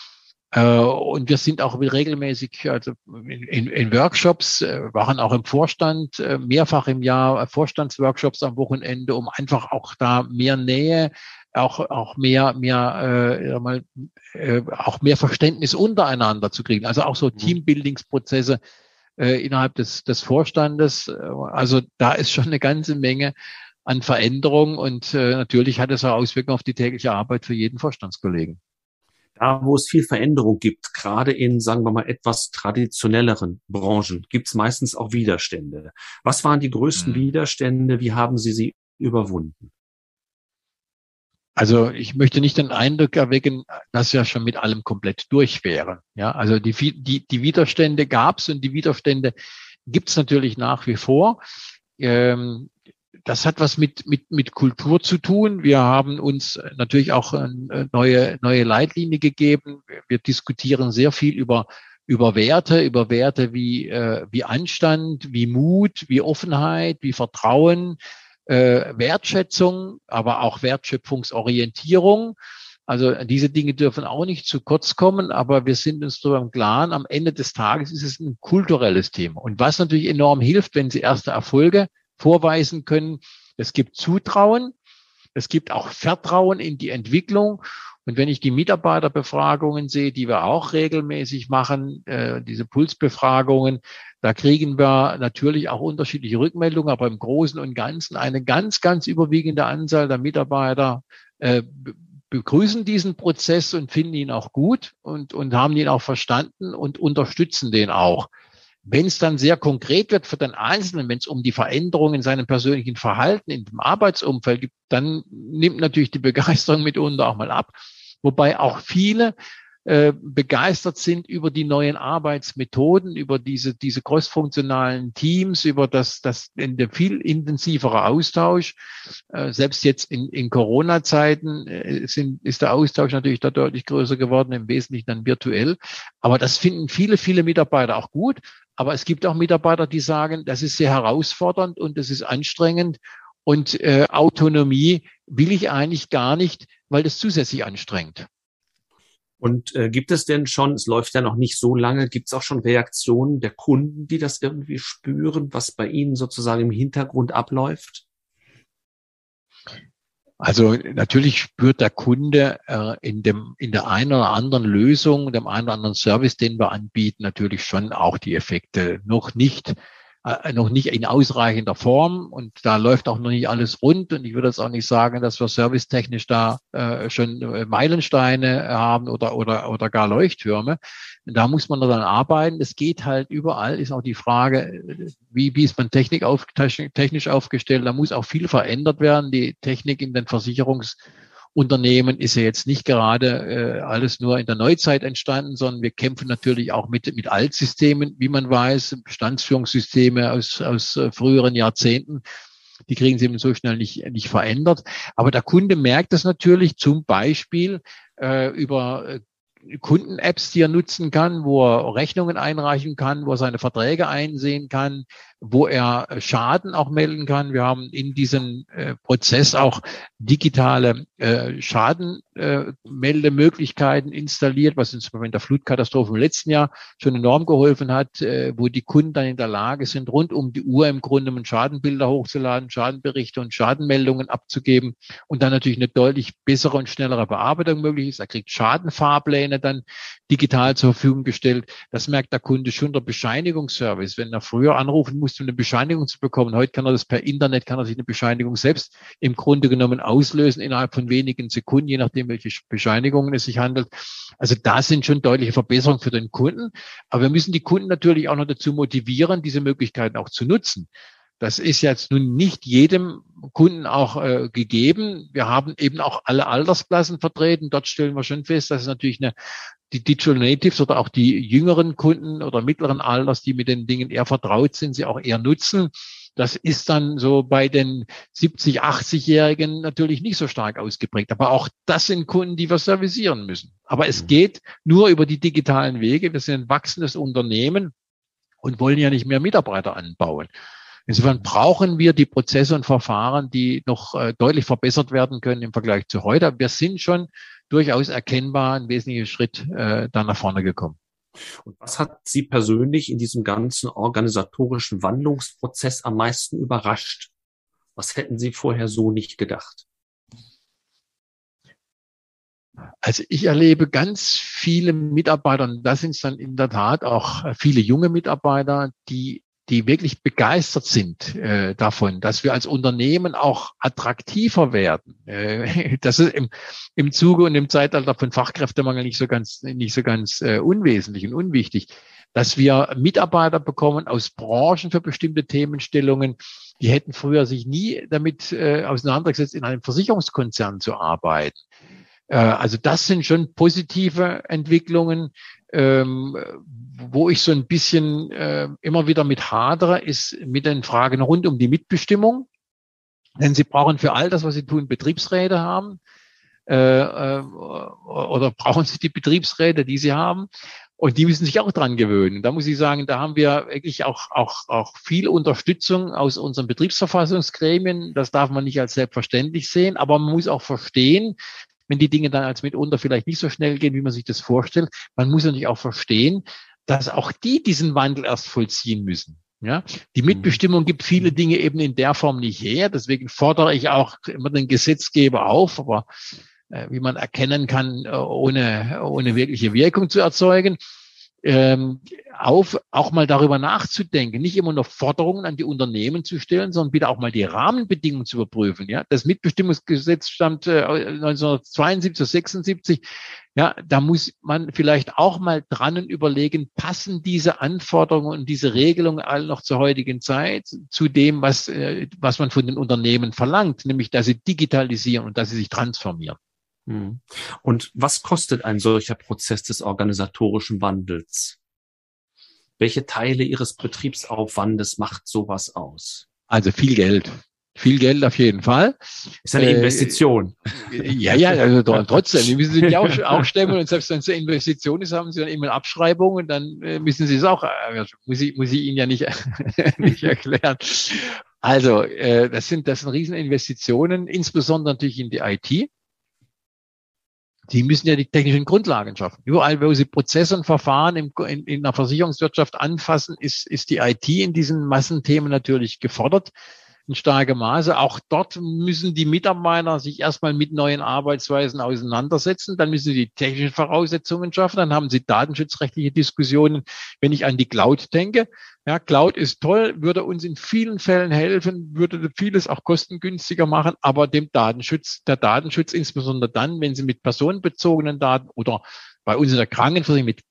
Äh, und wir sind auch regelmäßig also in, in Workshops, äh, waren auch im Vorstand mehrfach im Jahr Vorstandsworkshops am Wochenende, um einfach auch da mehr Nähe, auch auch mehr mehr äh, mal, äh, auch mehr Verständnis untereinander zu kriegen. Also auch so mhm. Teambuildingsprozesse äh, innerhalb des, des Vorstandes. Also da ist schon eine ganze Menge an Veränderung und äh, natürlich hat es auch Auswirkungen auf die tägliche Arbeit für jeden Vorstandskollegen. Da, wo es viel Veränderung gibt, gerade in, sagen wir mal, etwas traditionelleren Branchen, gibt es meistens auch Widerstände. Was waren die größten hm. Widerstände? Wie haben Sie sie überwunden? Also ich möchte nicht den Eindruck erwecken, dass wir schon mit allem komplett durch wären. Ja, also die, die, die Widerstände gab es und die Widerstände gibt es natürlich nach wie vor. Ähm, das hat was mit, mit, mit Kultur zu tun. Wir haben uns natürlich auch eine neue, neue Leitlinie gegeben. Wir diskutieren sehr viel über, über Werte, über Werte wie, äh, wie Anstand, wie Mut, wie Offenheit, wie Vertrauen, äh, Wertschätzung, aber auch Wertschöpfungsorientierung. Also diese Dinge dürfen auch nicht zu kurz kommen, aber wir sind uns darüber im Klaren, am Ende des Tages ist es ein kulturelles Thema. Und was natürlich enorm hilft, wenn Sie erste Erfolge vorweisen können, es gibt Zutrauen, es gibt auch Vertrauen in die Entwicklung. Und wenn ich die Mitarbeiterbefragungen sehe, die wir auch regelmäßig machen, äh, diese Pulsbefragungen, da kriegen wir natürlich auch unterschiedliche Rückmeldungen, aber im Großen und Ganzen eine ganz, ganz überwiegende Anzahl der Mitarbeiter äh, begrüßen diesen Prozess und finden ihn auch gut und, und haben ihn auch verstanden und unterstützen den auch. Wenn es dann sehr konkret wird für den Einzelnen, wenn es um die Veränderung in seinem persönlichen Verhalten, in dem Arbeitsumfeld gibt, dann nimmt natürlich die Begeisterung mitunter auch mal ab. Wobei auch viele äh, begeistert sind über die neuen Arbeitsmethoden, über diese, diese crossfunktionalen Teams, über das, das in der viel intensivere Austausch. Äh, selbst jetzt in, in Corona-Zeiten äh, sind, ist der Austausch natürlich da deutlich größer geworden, im Wesentlichen dann virtuell. Aber das finden viele, viele Mitarbeiter auch gut. Aber es gibt auch Mitarbeiter, die sagen, das ist sehr herausfordernd und das ist anstrengend und äh, Autonomie will ich eigentlich gar nicht, weil das zusätzlich anstrengt. Und äh, gibt es denn schon, es läuft ja noch nicht so lange, gibt es auch schon Reaktionen der Kunden, die das irgendwie spüren, was bei ihnen sozusagen im Hintergrund abläuft? Also natürlich spürt der Kunde äh, in dem in der einen oder anderen Lösung, dem einen oder anderen Service, den wir anbieten, natürlich schon auch die Effekte. Noch nicht äh, noch nicht in ausreichender Form und da läuft auch noch nicht alles rund und ich würde jetzt auch nicht sagen, dass wir servicetechnisch da äh, schon äh, Meilensteine haben oder oder oder gar Leuchttürme. Da muss man dann arbeiten. Es geht halt überall, ist auch die Frage, wie, wie ist man Technik auf, technisch aufgestellt. Da muss auch viel verändert werden. Die Technik in den Versicherungs Unternehmen ist ja jetzt nicht gerade äh, alles nur in der Neuzeit entstanden, sondern wir kämpfen natürlich auch mit, mit Altsystemen, wie man weiß, Bestandsführungssysteme aus, aus äh, früheren Jahrzehnten. Die kriegen sie eben so schnell nicht, nicht verändert. Aber der Kunde merkt das natürlich zum Beispiel äh, über äh, Kunden-Apps, die er nutzen kann, wo er Rechnungen einreichen kann, wo er seine Verträge einsehen kann, wo er Schaden auch melden kann. Wir haben in diesem äh, Prozess auch digitale äh, Schadenmeldemöglichkeiten äh, installiert, was uns in der Flutkatastrophe im letzten Jahr schon enorm geholfen hat, äh, wo die Kunden dann in der Lage sind, rund um die Uhr im Grunde Schadenbilder hochzuladen, Schadenberichte und Schadenmeldungen abzugeben und dann natürlich eine deutlich bessere und schnellere Bearbeitung möglich ist. Er kriegt Schadenfahrpläne dann digital zur Verfügung gestellt. Das merkt der Kunde schon der Bescheinigungsservice. Wenn er früher anrufen musste, um eine Bescheinigung zu bekommen, heute kann er das per Internet, kann er sich eine Bescheinigung selbst im Grunde genommen auslösen innerhalb von wenigen Sekunden, je nachdem, welche Bescheinigungen es sich handelt. Also da sind schon deutliche Verbesserungen für den Kunden. Aber wir müssen die Kunden natürlich auch noch dazu motivieren, diese Möglichkeiten auch zu nutzen. Das ist jetzt nun nicht jedem Kunden auch äh, gegeben. Wir haben eben auch alle Altersklassen vertreten. Dort stellen wir schon fest, dass es natürlich eine, die Digital Natives oder auch die jüngeren Kunden oder mittleren Alters, die mit den Dingen eher vertraut sind, sie auch eher nutzen. Das ist dann so bei den 70, 80-Jährigen natürlich nicht so stark ausgeprägt. Aber auch das sind Kunden, die wir servicieren müssen. Aber es mhm. geht nur über die digitalen Wege. Wir sind ein wachsendes Unternehmen und wollen ja nicht mehr Mitarbeiter anbauen. Insofern brauchen wir die Prozesse und Verfahren, die noch äh, deutlich verbessert werden können im Vergleich zu heute. Wir sind schon durchaus erkennbar ein wesentlicher Schritt äh, da nach vorne gekommen. Und was hat Sie persönlich in diesem ganzen organisatorischen Wandlungsprozess am meisten überrascht? Was hätten Sie vorher so nicht gedacht? Also ich erlebe ganz viele Mitarbeiter, und das sind dann in der Tat auch viele junge Mitarbeiter, die die wirklich begeistert sind äh, davon, dass wir als Unternehmen auch attraktiver werden. Äh, (laughs) das ist im, im Zuge und im Zeitalter von Fachkräftemangel nicht so ganz, nicht so ganz äh, unwesentlich und unwichtig, dass wir Mitarbeiter bekommen aus Branchen für bestimmte Themenstellungen, die hätten früher sich nie damit äh, auseinandergesetzt, in einem Versicherungskonzern zu arbeiten. Äh, also das sind schon positive Entwicklungen. Ähm, wo ich so ein bisschen äh, immer wieder mit hadere, ist mit den Fragen rund um die Mitbestimmung. Denn sie brauchen für all das, was sie tun, Betriebsräte haben. Äh, äh, oder brauchen sie die Betriebsräte, die sie haben. Und die müssen sich auch dran gewöhnen. Da muss ich sagen, da haben wir wirklich auch, auch, auch viel Unterstützung aus unseren Betriebsverfassungsgremien. Das darf man nicht als selbstverständlich sehen, aber man muss auch verstehen, wenn die Dinge dann als mitunter vielleicht nicht so schnell gehen, wie man sich das vorstellt. Man muss natürlich auch verstehen, dass auch die diesen Wandel erst vollziehen müssen. Ja, die mhm. Mitbestimmung gibt viele Dinge eben in der Form nicht her. Deswegen fordere ich auch immer den Gesetzgeber auf, aber äh, wie man erkennen kann, äh, ohne, ohne wirkliche Wirkung zu erzeugen ähm, auf, auch mal darüber nachzudenken, nicht immer nur Forderungen an die Unternehmen zu stellen, sondern bitte auch mal die Rahmenbedingungen zu überprüfen. Ja, das Mitbestimmungsgesetz stammt äh, 1972, 76. Ja, da muss man vielleicht auch mal dran und überlegen, passen diese Anforderungen und diese Regelungen all noch zur heutigen Zeit zu dem, was, äh, was man von den Unternehmen verlangt, nämlich dass sie digitalisieren und dass sie sich transformieren. Hm. Und was kostet ein solcher Prozess des organisatorischen Wandels? Welche Teile Ihres Betriebsaufwandes macht sowas aus? Also viel Geld. Viel Geld auf jeden Fall. Ist eine Investition. Äh, ja, ja, also trotzdem. Die müssen sich auch, (laughs) auch stemmen und selbst wenn es eine Investition ist, haben sie dann immer Abschreibungen, dann äh, müssen sie es auch, äh, muss ich, muss ich Ihnen ja nicht, (laughs) nicht erklären. Also, äh, das sind, das sind Rieseninvestitionen, insbesondere natürlich in die IT. Die müssen ja die technischen Grundlagen schaffen. Überall, wo sie Prozesse und Verfahren im, in, in der Versicherungswirtschaft anfassen, ist, ist die IT in diesen Massenthemen natürlich gefordert in starkem Maße. Auch dort müssen die Mitarbeiter sich erstmal mit neuen Arbeitsweisen auseinandersetzen. Dann müssen sie die technischen Voraussetzungen schaffen. Dann haben sie datenschutzrechtliche Diskussionen. Wenn ich an die Cloud denke, ja, Cloud ist toll, würde uns in vielen Fällen helfen, würde vieles auch kostengünstiger machen, aber dem Datenschutz, der Datenschutz insbesondere dann, wenn Sie mit personenbezogenen Daten oder bei uns in der Krankenversicherung mit,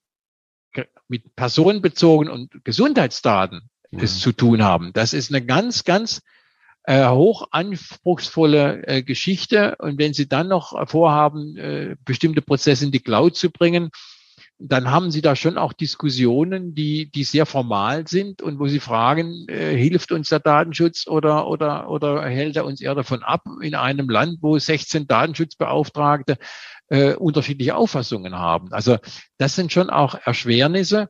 mit personenbezogenen und Gesundheitsdaten ja. es zu tun haben. Das ist eine ganz, ganz äh, hoch anspruchsvolle äh, Geschichte. Und wenn Sie dann noch vorhaben, äh, bestimmte Prozesse in die Cloud zu bringen, dann haben Sie da schon auch Diskussionen, die, die sehr formal sind und wo Sie fragen, äh, hilft uns der Datenschutz oder, oder, oder hält er uns eher davon ab in einem Land, wo 16 Datenschutzbeauftragte äh, unterschiedliche Auffassungen haben. Also das sind schon auch Erschwernisse.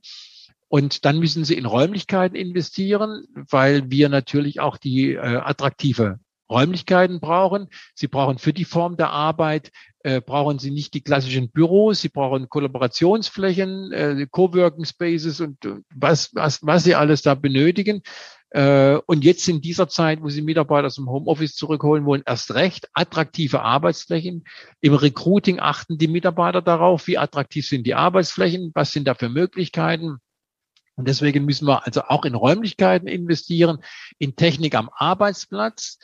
Und dann müssen sie in Räumlichkeiten investieren, weil wir natürlich auch die äh, attraktive Räumlichkeiten brauchen. Sie brauchen für die Form der Arbeit, äh, brauchen Sie nicht die klassischen Büros, Sie brauchen Kollaborationsflächen, äh, Coworking Spaces und was, was, was Sie alles da benötigen. Äh, und jetzt in dieser Zeit, wo Sie Mitarbeiter aus dem Homeoffice zurückholen wollen, erst recht attraktive Arbeitsflächen. Im Recruiting achten die Mitarbeiter darauf, wie attraktiv sind die Arbeitsflächen, was sind da für Möglichkeiten. Und deswegen müssen wir also auch in Räumlichkeiten investieren, in Technik am Arbeitsplatz,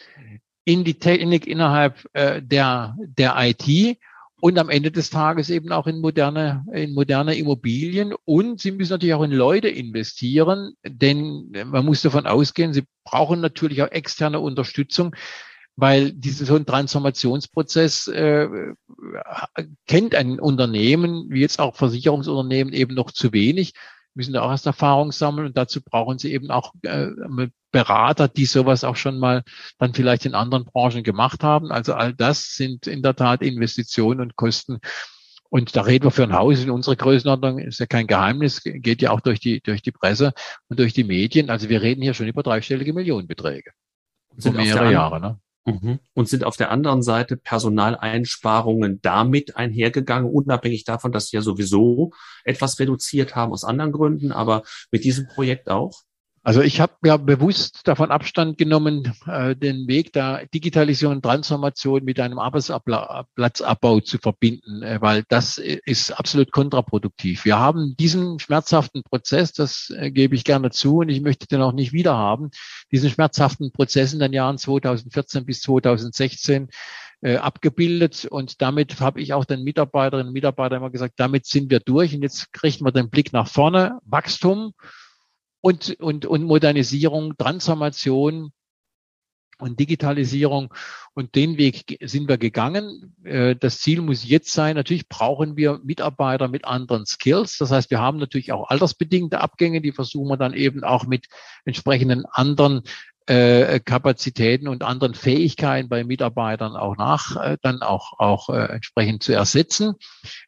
in die Technik innerhalb äh, der, der IT und am Ende des Tages eben auch in moderne, in moderne Immobilien. Und Sie müssen natürlich auch in Leute investieren, denn man muss davon ausgehen, Sie brauchen natürlich auch externe Unterstützung, weil diese so ein Transformationsprozess äh, kennt ein Unternehmen, wie jetzt auch Versicherungsunternehmen, eben noch zu wenig müssen da auch erst Erfahrung sammeln und dazu brauchen sie eben auch äh, Berater, die sowas auch schon mal dann vielleicht in anderen Branchen gemacht haben. Also all das sind in der Tat Investitionen und Kosten. Und da reden wir für ein Haus in unserer Größenordnung, ist ja kein Geheimnis, geht ja auch durch die, durch die Presse und durch die Medien. Also wir reden hier schon über dreistellige Millionenbeträge. Sind mehrere Jahre, ne? Mhm. Und sind auf der anderen Seite Personaleinsparungen damit einhergegangen, unabhängig davon, dass sie ja sowieso etwas reduziert haben aus anderen Gründen, aber mit diesem Projekt auch? Also ich habe ja bewusst davon Abstand genommen, äh, den Weg der Digitalisierung und Transformation mit einem Arbeitsplatzabbau zu verbinden, äh, weil das ist absolut kontraproduktiv. Wir haben diesen schmerzhaften Prozess, das äh, gebe ich gerne zu und ich möchte den auch nicht wieder haben, diesen schmerzhaften Prozess in den Jahren 2014 bis 2016 äh, abgebildet. Und damit habe ich auch den Mitarbeiterinnen und Mitarbeitern immer gesagt, damit sind wir durch. Und jetzt richten wir den Blick nach vorne, Wachstum und, und, und Modernisierung, Transformation und Digitalisierung. Und den Weg sind wir gegangen. Äh, das Ziel muss jetzt sein, natürlich brauchen wir Mitarbeiter mit anderen Skills. Das heißt, wir haben natürlich auch altersbedingte Abgänge, die versuchen wir dann eben auch mit entsprechenden anderen äh, Kapazitäten und anderen Fähigkeiten bei Mitarbeitern auch nach, äh, dann auch, auch äh, entsprechend zu ersetzen,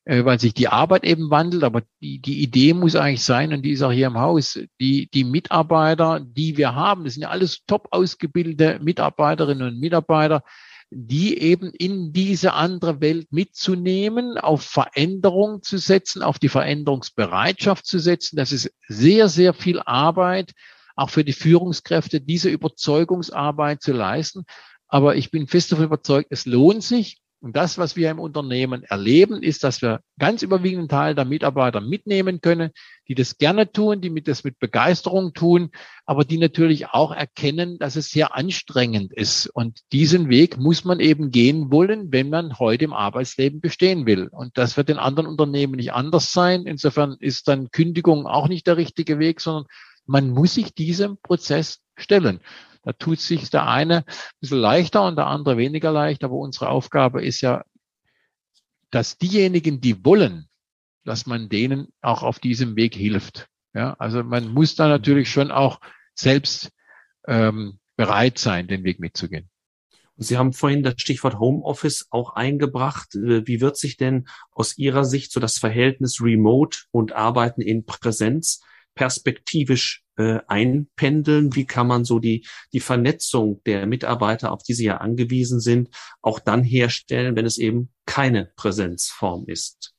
äh, weil sich die Arbeit eben wandelt. Aber die, die Idee muss eigentlich sein, und die ist auch hier im Haus, die, die Mitarbeiter, die wir haben, das sind ja alles top ausgebildete Mitarbeiterinnen und Mitarbeiter, die eben in diese andere Welt mitzunehmen, auf Veränderung zu setzen, auf die Veränderungsbereitschaft zu setzen. Das ist sehr, sehr viel Arbeit auch für die Führungskräfte diese Überzeugungsarbeit zu leisten. Aber ich bin fest davon überzeugt, es lohnt sich. Und das, was wir im Unternehmen erleben, ist, dass wir ganz überwiegenden Teil der Mitarbeiter mitnehmen können, die das gerne tun, die das mit Begeisterung tun, aber die natürlich auch erkennen, dass es sehr anstrengend ist. Und diesen Weg muss man eben gehen wollen, wenn man heute im Arbeitsleben bestehen will. Und das wird in anderen Unternehmen nicht anders sein. Insofern ist dann Kündigung auch nicht der richtige Weg, sondern man muss sich diesem Prozess stellen. Da tut sich der eine ein bisschen leichter und der andere weniger leicht, aber unsere Aufgabe ist ja, dass diejenigen, die wollen, dass man denen auch auf diesem Weg hilft. Ja, also man muss da natürlich schon auch selbst ähm, bereit sein, den Weg mitzugehen. Sie haben vorhin das Stichwort Homeoffice auch eingebracht. Äh, wie wird sich denn aus Ihrer Sicht so das Verhältnis Remote und Arbeiten in Präsenz perspektivisch äh, einpendeln? Wie kann man so die, die Vernetzung der Mitarbeiter, auf die sie ja angewiesen sind, auch dann herstellen, wenn es eben keine Präsenzform ist?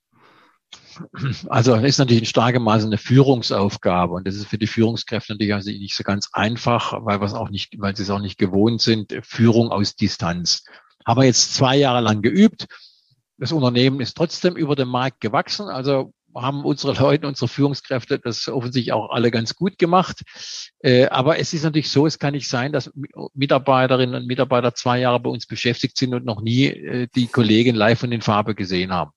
Also das ist natürlich in starkem Maße eine Führungsaufgabe und das ist für die Führungskräfte natürlich nicht so ganz einfach, weil es auch nicht, weil sie es auch nicht gewohnt sind, Führung aus Distanz. Haben wir jetzt zwei Jahre lang geübt. Das Unternehmen ist trotzdem über den Markt gewachsen. Also haben unsere Leute, unsere Führungskräfte das offensichtlich auch alle ganz gut gemacht. Äh, aber es ist natürlich so, es kann nicht sein, dass Mitarbeiterinnen und Mitarbeiter zwei Jahre bei uns beschäftigt sind und noch nie äh, die Kollegen live und in Farbe gesehen haben.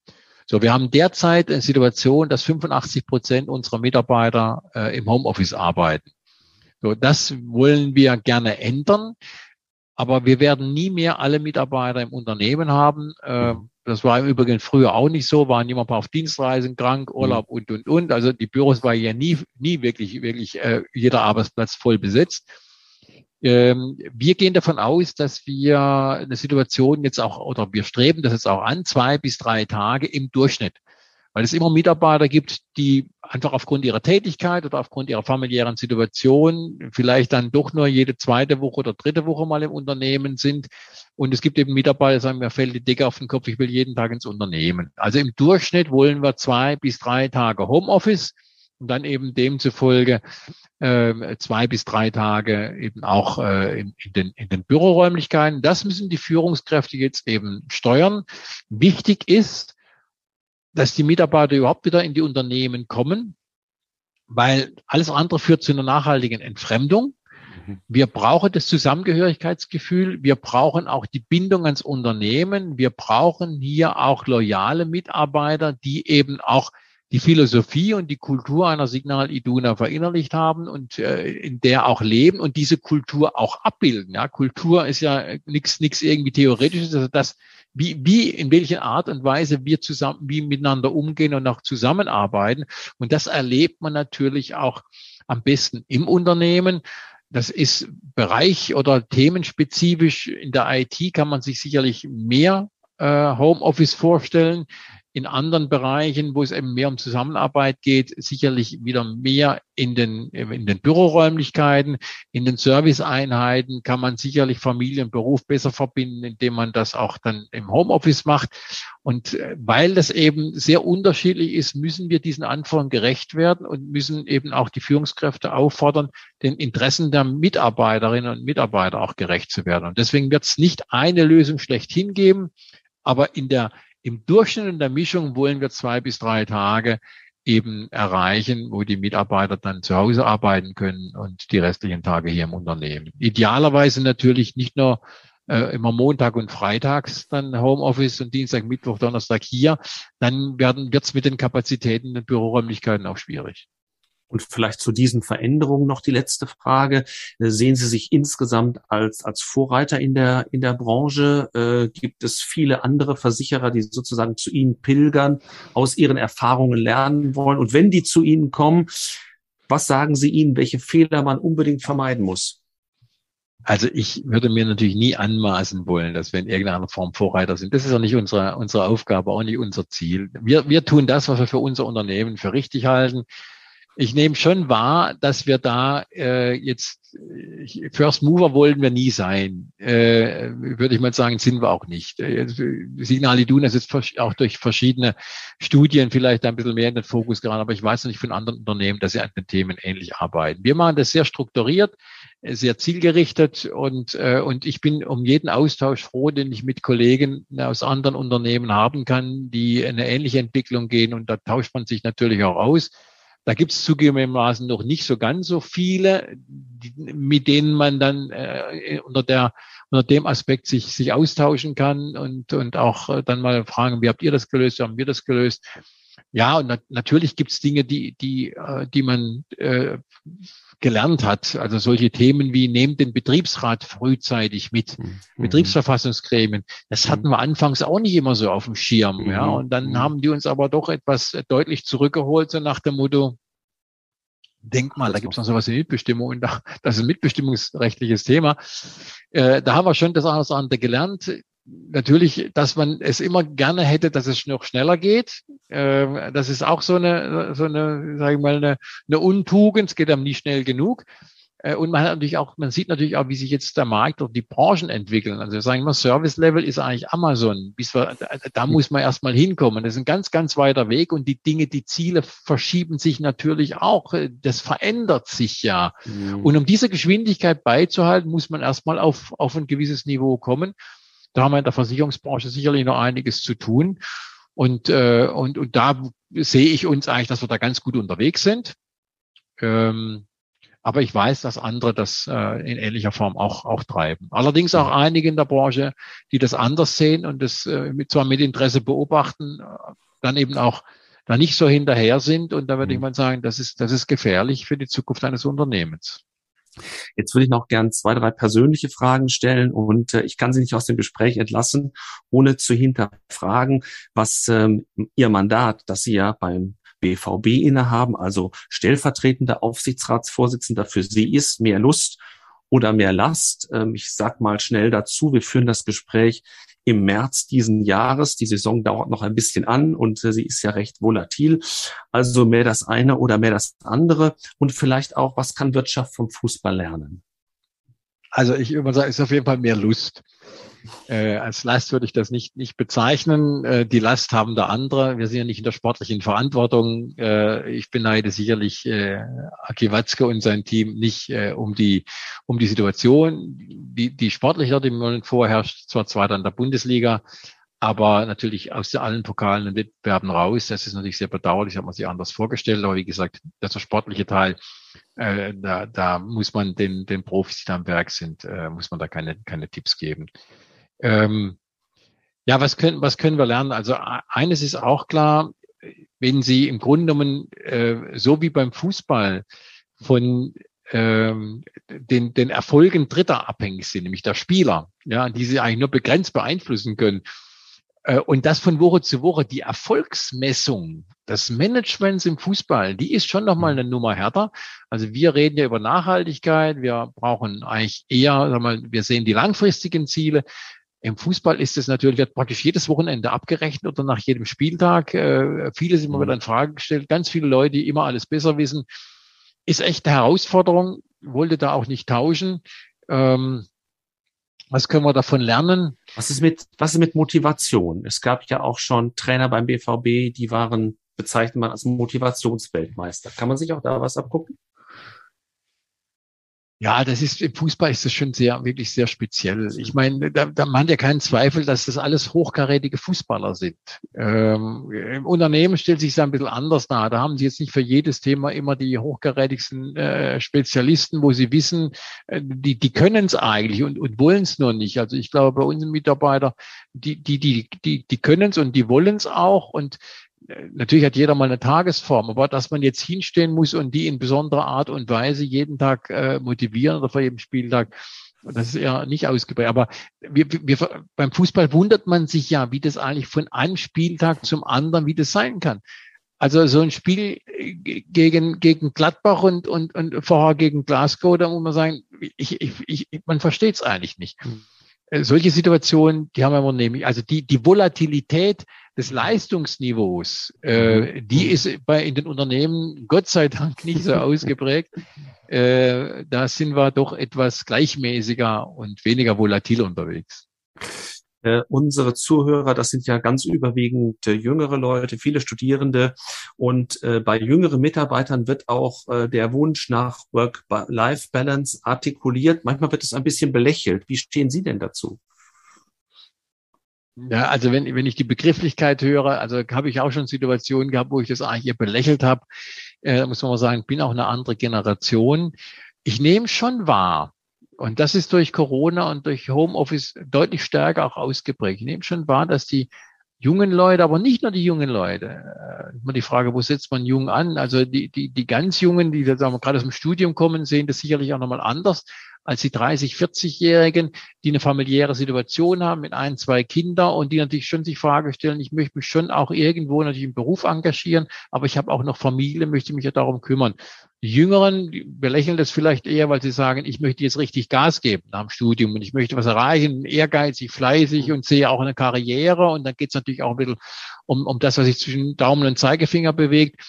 So, wir haben derzeit eine Situation, dass 85 Prozent unserer Mitarbeiter äh, im Homeoffice arbeiten. So, das wollen wir gerne ändern. Aber wir werden nie mehr alle Mitarbeiter im Unternehmen haben. Das war im Übrigen früher auch nicht so, waren immer auf Dienstreisen, krank, Urlaub und, und, und. Also die Büros war ja nie, nie wirklich, wirklich äh, jeder Arbeitsplatz voll besetzt. Ähm, wir gehen davon aus, dass wir eine Situation jetzt auch, oder wir streben das jetzt auch an, zwei bis drei Tage im Durchschnitt. Weil es immer Mitarbeiter gibt, die einfach aufgrund ihrer Tätigkeit oder aufgrund ihrer familiären Situation vielleicht dann doch nur jede zweite Woche oder dritte Woche mal im Unternehmen sind. Und es gibt eben Mitarbeiter, die sagen, mir fällt die Decke auf den Kopf, ich will jeden Tag ins Unternehmen. Also im Durchschnitt wollen wir zwei bis drei Tage Homeoffice und dann eben demzufolge äh, zwei bis drei Tage eben auch äh, in, in, den, in den Büroräumlichkeiten. Das müssen die Führungskräfte jetzt eben steuern. Wichtig ist, dass die Mitarbeiter überhaupt wieder in die Unternehmen kommen, weil alles andere führt zu einer nachhaltigen Entfremdung. Mhm. Wir brauchen das Zusammengehörigkeitsgefühl. Wir brauchen auch die Bindung ans Unternehmen. Wir brauchen hier auch loyale Mitarbeiter, die eben auch die Philosophie und die Kultur einer Signal Iduna verinnerlicht haben und äh, in der auch leben und diese Kultur auch abbilden. Ja, Kultur ist ja nichts nichts irgendwie theoretisches, also das wie wie in welcher Art und Weise wir zusammen wie miteinander umgehen und auch zusammenarbeiten und das erlebt man natürlich auch am besten im Unternehmen. Das ist Bereich oder themenspezifisch in der IT kann man sich sicherlich mehr äh, Homeoffice vorstellen in anderen Bereichen, wo es eben mehr um Zusammenarbeit geht, sicherlich wieder mehr in den, in den Büroräumlichkeiten, in den Serviceeinheiten kann man sicherlich Familie und Beruf besser verbinden, indem man das auch dann im Homeoffice macht. Und äh, weil das eben sehr unterschiedlich ist, müssen wir diesen Anforderungen gerecht werden und müssen eben auch die Führungskräfte auffordern, den Interessen der Mitarbeiterinnen und Mitarbeiter auch gerecht zu werden. Und deswegen wird es nicht eine Lösung schlechthin geben, aber in der im Durchschnitt in der Mischung wollen wir zwei bis drei Tage eben erreichen, wo die Mitarbeiter dann zu Hause arbeiten können und die restlichen Tage hier im Unternehmen. Idealerweise natürlich nicht nur äh, immer Montag und Freitags dann Homeoffice und Dienstag, Mittwoch, Donnerstag hier. Dann werden wird's mit den Kapazitäten der Büroräumlichkeiten auch schwierig. Und vielleicht zu diesen Veränderungen noch die letzte Frage. Äh, sehen Sie sich insgesamt als, als Vorreiter in der, in der Branche? Äh, gibt es viele andere Versicherer, die sozusagen zu Ihnen pilgern, aus Ihren Erfahrungen lernen wollen? Und wenn die zu Ihnen kommen, was sagen Sie ihnen, welche Fehler man unbedingt vermeiden muss? Also ich würde mir natürlich nie anmaßen wollen, dass wir in irgendeiner Form Vorreiter sind. Das ist auch nicht unsere, unsere Aufgabe, auch nicht unser Ziel. Wir, wir tun das, was wir für unser Unternehmen für richtig halten ich nehme schon wahr, dass wir da äh, jetzt First Mover wollten wir nie sein. Äh, würde ich mal sagen, sind wir auch nicht. Äh, Signal Iduna ist jetzt auch durch verschiedene Studien vielleicht ein bisschen mehr in den Fokus geraten, aber ich weiß noch nicht von anderen Unternehmen, dass sie an den Themen ähnlich arbeiten. Wir machen das sehr strukturiert, sehr zielgerichtet und, äh, und ich bin um jeden Austausch froh, den ich mit Kollegen aus anderen Unternehmen haben kann, die eine ähnliche Entwicklung gehen und da tauscht man sich natürlich auch aus. Da gibt es zugegebenermaßen noch nicht so ganz so viele, die, mit denen man dann äh, unter der unter dem Aspekt sich sich austauschen kann und und auch äh, dann mal fragen, wie habt ihr das gelöst, wie haben wir das gelöst? Ja, und nat natürlich gibt's Dinge, die, die, äh, die man äh, gelernt hat. Also solche Themen wie nehmt den Betriebsrat frühzeitig mit, mhm. Betriebsverfassungsgremien. Das hatten wir anfangs auch nicht immer so auf dem Schirm. Mhm. Ja, und dann mhm. haben die uns aber doch etwas deutlich zurückgeholt, so nach dem Motto, denk mal, da gibt's noch sowas wie Mitbestimmung und da, das ist ein mitbestimmungsrechtliches Thema. Äh, da haben wir schon das eine oder andere gelernt natürlich, dass man es immer gerne hätte, dass es noch schneller geht. Äh, das ist auch so eine, so eine, sage ich mal, eine, eine Untugend. Es geht einem nie schnell genug. Äh, und man hat natürlich auch, man sieht natürlich auch, wie sich jetzt der Markt und die Branchen entwickeln. Also wir sagen immer, Service Level ist eigentlich Amazon. Bis wir, da muss man erstmal hinkommen. Das ist ein ganz, ganz weiter Weg und die Dinge, die Ziele verschieben sich natürlich auch. Das verändert sich ja. Mhm. Und um diese Geschwindigkeit beizuhalten, muss man erstmal auf, auf ein gewisses Niveau kommen. Da haben wir in der Versicherungsbranche sicherlich noch einiges zu tun. Und, äh, und, und da sehe ich uns eigentlich, dass wir da ganz gut unterwegs sind. Ähm, aber ich weiß, dass andere das äh, in ähnlicher Form auch, auch treiben. Allerdings auch einige in der Branche, die das anders sehen und das äh, mit, zwar mit Interesse beobachten, dann eben auch da nicht so hinterher sind. Und da würde ich mhm. mal sagen, das ist, das ist gefährlich für die Zukunft eines Unternehmens. Jetzt würde ich noch gern zwei, drei persönliche Fragen stellen und äh, ich kann Sie nicht aus dem Gespräch entlassen, ohne zu hinterfragen, was ähm, Ihr Mandat, das Sie ja beim BVB innehaben, also stellvertretender Aufsichtsratsvorsitzender für Sie ist, mehr Lust oder mehr Last. Ähm, ich sag mal schnell dazu, wir führen das Gespräch im März diesen Jahres. Die Saison dauert noch ein bisschen an und äh, sie ist ja recht volatil. Also mehr das eine oder mehr das andere und vielleicht auch, was kann Wirtschaft vom Fußball lernen? Also ich würde sagen, ist auf jeden Fall mehr Lust. Äh, als Last würde ich das nicht, nicht bezeichnen. Äh, die Last haben da andere. Wir sind ja nicht in der sportlichen Verantwortung. Äh, ich beneide sicherlich äh, Aki Watzke und sein Team nicht äh, um die um die Situation. Die, die sportliche, die man vorherrscht, zwar zweiter in der Bundesliga, aber natürlich aus allen Pokalen und Wettbewerben raus. Das ist natürlich sehr bedauerlich, hat man sich anders vorgestellt. Aber wie gesagt, das sportliche Teil, äh, da, da muss man den, den Profis, die da am Werk sind, äh, muss man da keine, keine Tipps geben. Ähm, ja, was können, was können wir lernen? Also eines ist auch klar, wenn Sie im Grunde genommen, äh, so wie beim Fußball, von ähm, den, den Erfolgen Dritter abhängig sind, nämlich der Spieler, ja, die Sie eigentlich nur begrenzt beeinflussen können. Äh, und das von Woche zu Woche, die Erfolgsmessung des Managements im Fußball, die ist schon nochmal eine Nummer härter. Also wir reden ja über Nachhaltigkeit, wir brauchen eigentlich eher, sag mal, wir sehen die langfristigen Ziele. Im Fußball ist es natürlich, wird praktisch jedes Wochenende abgerechnet oder nach jedem Spieltag. Äh, viele sind immer mhm. wieder in Frage gestellt. Ganz viele Leute, die immer alles besser wissen. Ist echt eine Herausforderung. Wollte da auch nicht tauschen. Ähm, was können wir davon lernen? Was ist mit, was ist mit Motivation? Es gab ja auch schon Trainer beim BVB, die waren, bezeichnet man als Motivationsweltmeister. Kann man sich auch da was abgucken? Ja, das ist im Fußball ist das schon sehr, wirklich sehr speziell. Ich meine, da, da man ja keinen Zweifel, dass das alles hochkarätige Fußballer sind. Ähm, Im Unternehmen stellt sich das ein bisschen anders dar. Da haben sie jetzt nicht für jedes Thema immer die hochkarätigsten äh, Spezialisten, wo sie wissen, äh, die, die können es eigentlich und, und wollen es nur nicht. Also ich glaube, bei unseren Mitarbeitern, die, die, die, die, die können es und die wollen es auch. Und natürlich hat jeder mal eine Tagesform, aber dass man jetzt hinstehen muss und die in besonderer Art und Weise jeden Tag äh, motivieren oder vor jedem Spieltag, das ist eher nicht ausgeprägt. Aber wir, wir, beim Fußball wundert man sich ja, wie das eigentlich von einem Spieltag zum anderen, wie das sein kann. Also so ein Spiel äh, gegen, gegen Gladbach und, und, und vorher gegen Glasgow, da muss man sagen, ich, ich, ich, man versteht es eigentlich nicht. Hm. Äh, solche Situationen, die haben wir nämlich, also die, die Volatilität des Leistungsniveaus, äh, die ist bei in den Unternehmen Gott sei Dank (laughs) nicht so ausgeprägt. Äh, da sind wir doch etwas gleichmäßiger und weniger volatil unterwegs. Äh, unsere Zuhörer, das sind ja ganz überwiegend äh, jüngere Leute, viele Studierende. Und äh, bei jüngeren Mitarbeitern wird auch äh, der Wunsch nach Work-Life-Balance artikuliert. Manchmal wird es ein bisschen belächelt. Wie stehen Sie denn dazu? Ja, also wenn, wenn ich die Begrifflichkeit höre, also habe ich auch schon Situationen gehabt, wo ich das eigentlich belächelt habe. Äh, muss man mal sagen, bin auch eine andere Generation. Ich nehme schon wahr, und das ist durch Corona und durch Homeoffice deutlich stärker auch ausgeprägt. Ich nehme schon wahr, dass die jungen Leute, aber nicht nur die jungen Leute. Äh, immer die Frage, wo setzt man jung an? Also die, die, die ganz Jungen, die sagen wir, gerade aus dem Studium kommen, sehen das sicherlich auch nochmal anders als die 30, 40-Jährigen, die eine familiäre Situation haben mit ein, zwei Kinder und die natürlich schon sich Frage stellen, ich möchte mich schon auch irgendwo natürlich im Beruf engagieren, aber ich habe auch noch Familie, möchte mich ja darum kümmern. Die Jüngeren die belächeln das vielleicht eher, weil sie sagen, ich möchte jetzt richtig Gas geben nach dem Studium und ich möchte was erreichen, ehrgeizig, fleißig und sehe auch eine Karriere. Und dann geht es natürlich auch ein bisschen um, um das, was sich zwischen Daumen und Zeigefinger bewegt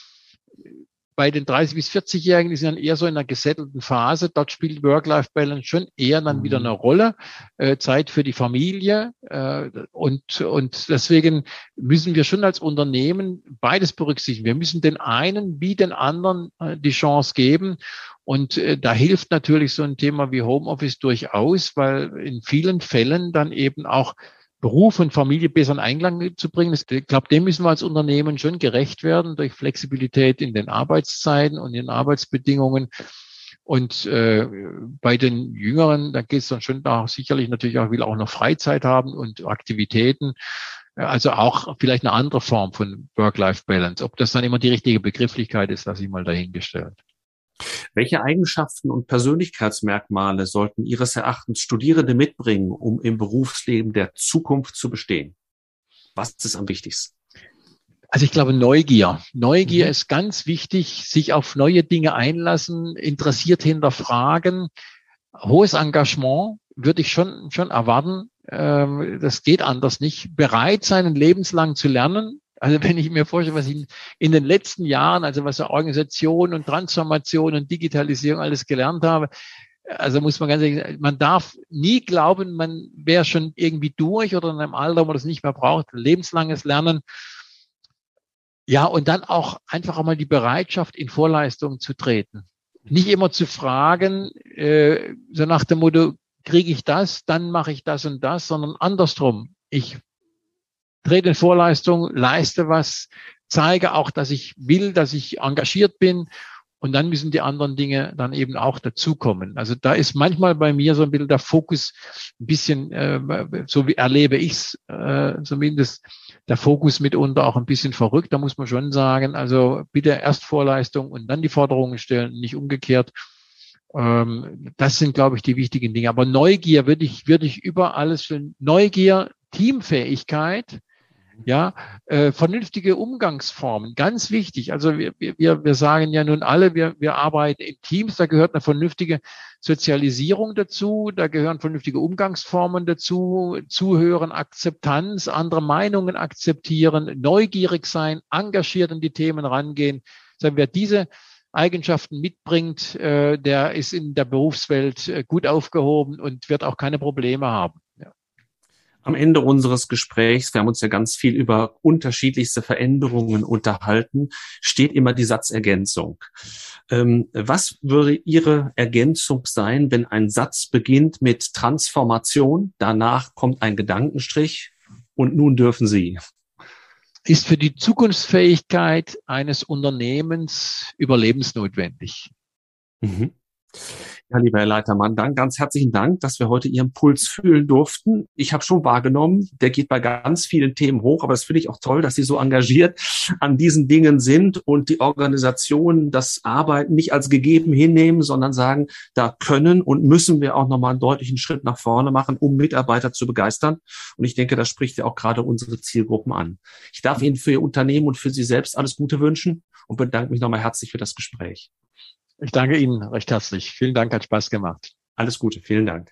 bei den 30 bis 40-Jährigen, die sind dann eher so in einer gesettelten Phase. Dort spielt Work-Life-Balance schon eher dann mhm. wieder eine Rolle. Äh, Zeit für die Familie. Äh, und, und deswegen müssen wir schon als Unternehmen beides berücksichtigen. Wir müssen den einen wie den anderen äh, die Chance geben. Und äh, da hilft natürlich so ein Thema wie Homeoffice durchaus, weil in vielen Fällen dann eben auch Beruf und Familie besser in Einklang zu bringen. Ich glaube, dem müssen wir als Unternehmen schon gerecht werden durch Flexibilität in den Arbeitszeiten und in den Arbeitsbedingungen. Und äh, bei den Jüngeren, da geht es dann schon da sicherlich natürlich auch, will auch noch Freizeit haben und Aktivitäten. Also auch vielleicht eine andere Form von Work-Life-Balance. Ob das dann immer die richtige Begrifflichkeit ist, lasse ich mal dahingestellt. Welche Eigenschaften und Persönlichkeitsmerkmale sollten Ihres Erachtens Studierende mitbringen, um im Berufsleben der Zukunft zu bestehen? Was ist am wichtigsten? Also ich glaube Neugier. Neugier mhm. ist ganz wichtig, sich auf neue Dinge einlassen, interessiert hinterfragen. Hohes Engagement würde ich schon, schon erwarten. Ähm, das geht anders nicht. Bereit sein, lebenslang zu lernen, also wenn ich mir vorstelle, was ich in den letzten Jahren, also was Organisation und Transformation und Digitalisierung alles gelernt habe, also muss man ganz ehrlich sagen, man darf nie glauben, man wäre schon irgendwie durch oder in einem Alter, wo man das nicht mehr braucht. Lebenslanges Lernen. Ja, und dann auch einfach einmal die Bereitschaft, in Vorleistungen zu treten. Nicht immer zu fragen, äh, so nach dem Motto, kriege ich das, dann mache ich das und das, sondern andersrum. Ich trete in Vorleistung, leiste was, zeige auch, dass ich will, dass ich engagiert bin. Und dann müssen die anderen Dinge dann eben auch dazukommen. Also da ist manchmal bei mir so ein bisschen der Fokus ein bisschen, äh, so wie erlebe ich es äh, zumindest, der Fokus mitunter auch ein bisschen verrückt. Da muss man schon sagen, also bitte erst Vorleistung und dann die Forderungen stellen, nicht umgekehrt. Ähm, das sind, glaube ich, die wichtigen Dinge. Aber Neugier würde ich, würde ich über alles schon, Neugier, Teamfähigkeit, ja, äh, vernünftige Umgangsformen, ganz wichtig. Also wir, wir, wir sagen ja nun alle, wir, wir arbeiten in Teams, da gehört eine vernünftige Sozialisierung dazu, da gehören vernünftige Umgangsformen dazu, Zuhören, Akzeptanz, andere Meinungen akzeptieren, neugierig sein, engagiert an die Themen rangehen. Sagen wir, diese Eigenschaften mitbringt, äh, der ist in der Berufswelt äh, gut aufgehoben und wird auch keine Probleme haben am Ende unseres Gesprächs, wir haben uns ja ganz viel über unterschiedlichste Veränderungen unterhalten, steht immer die Satzergänzung. Ähm, was würde Ihre Ergänzung sein, wenn ein Satz beginnt mit Transformation, danach kommt ein Gedankenstrich und nun dürfen Sie? Ist für die Zukunftsfähigkeit eines Unternehmens überlebensnotwendig. Mhm. Ja, lieber Herr Leitermann, dann ganz herzlichen Dank, dass wir heute Ihren Puls fühlen durften. Ich habe schon wahrgenommen, der geht bei ganz vielen Themen hoch, aber das finde ich auch toll, dass Sie so engagiert an diesen Dingen sind und die Organisationen das Arbeiten nicht als gegeben hinnehmen, sondern sagen, da können und müssen wir auch nochmal einen deutlichen Schritt nach vorne machen, um Mitarbeiter zu begeistern. Und ich denke, das spricht ja auch gerade unsere Zielgruppen an. Ich darf Ihnen für Ihr Unternehmen und für Sie selbst alles Gute wünschen und bedanke mich nochmal herzlich für das Gespräch. Ich danke Ihnen recht herzlich. Vielen Dank, hat Spaß gemacht. Alles Gute, vielen Dank.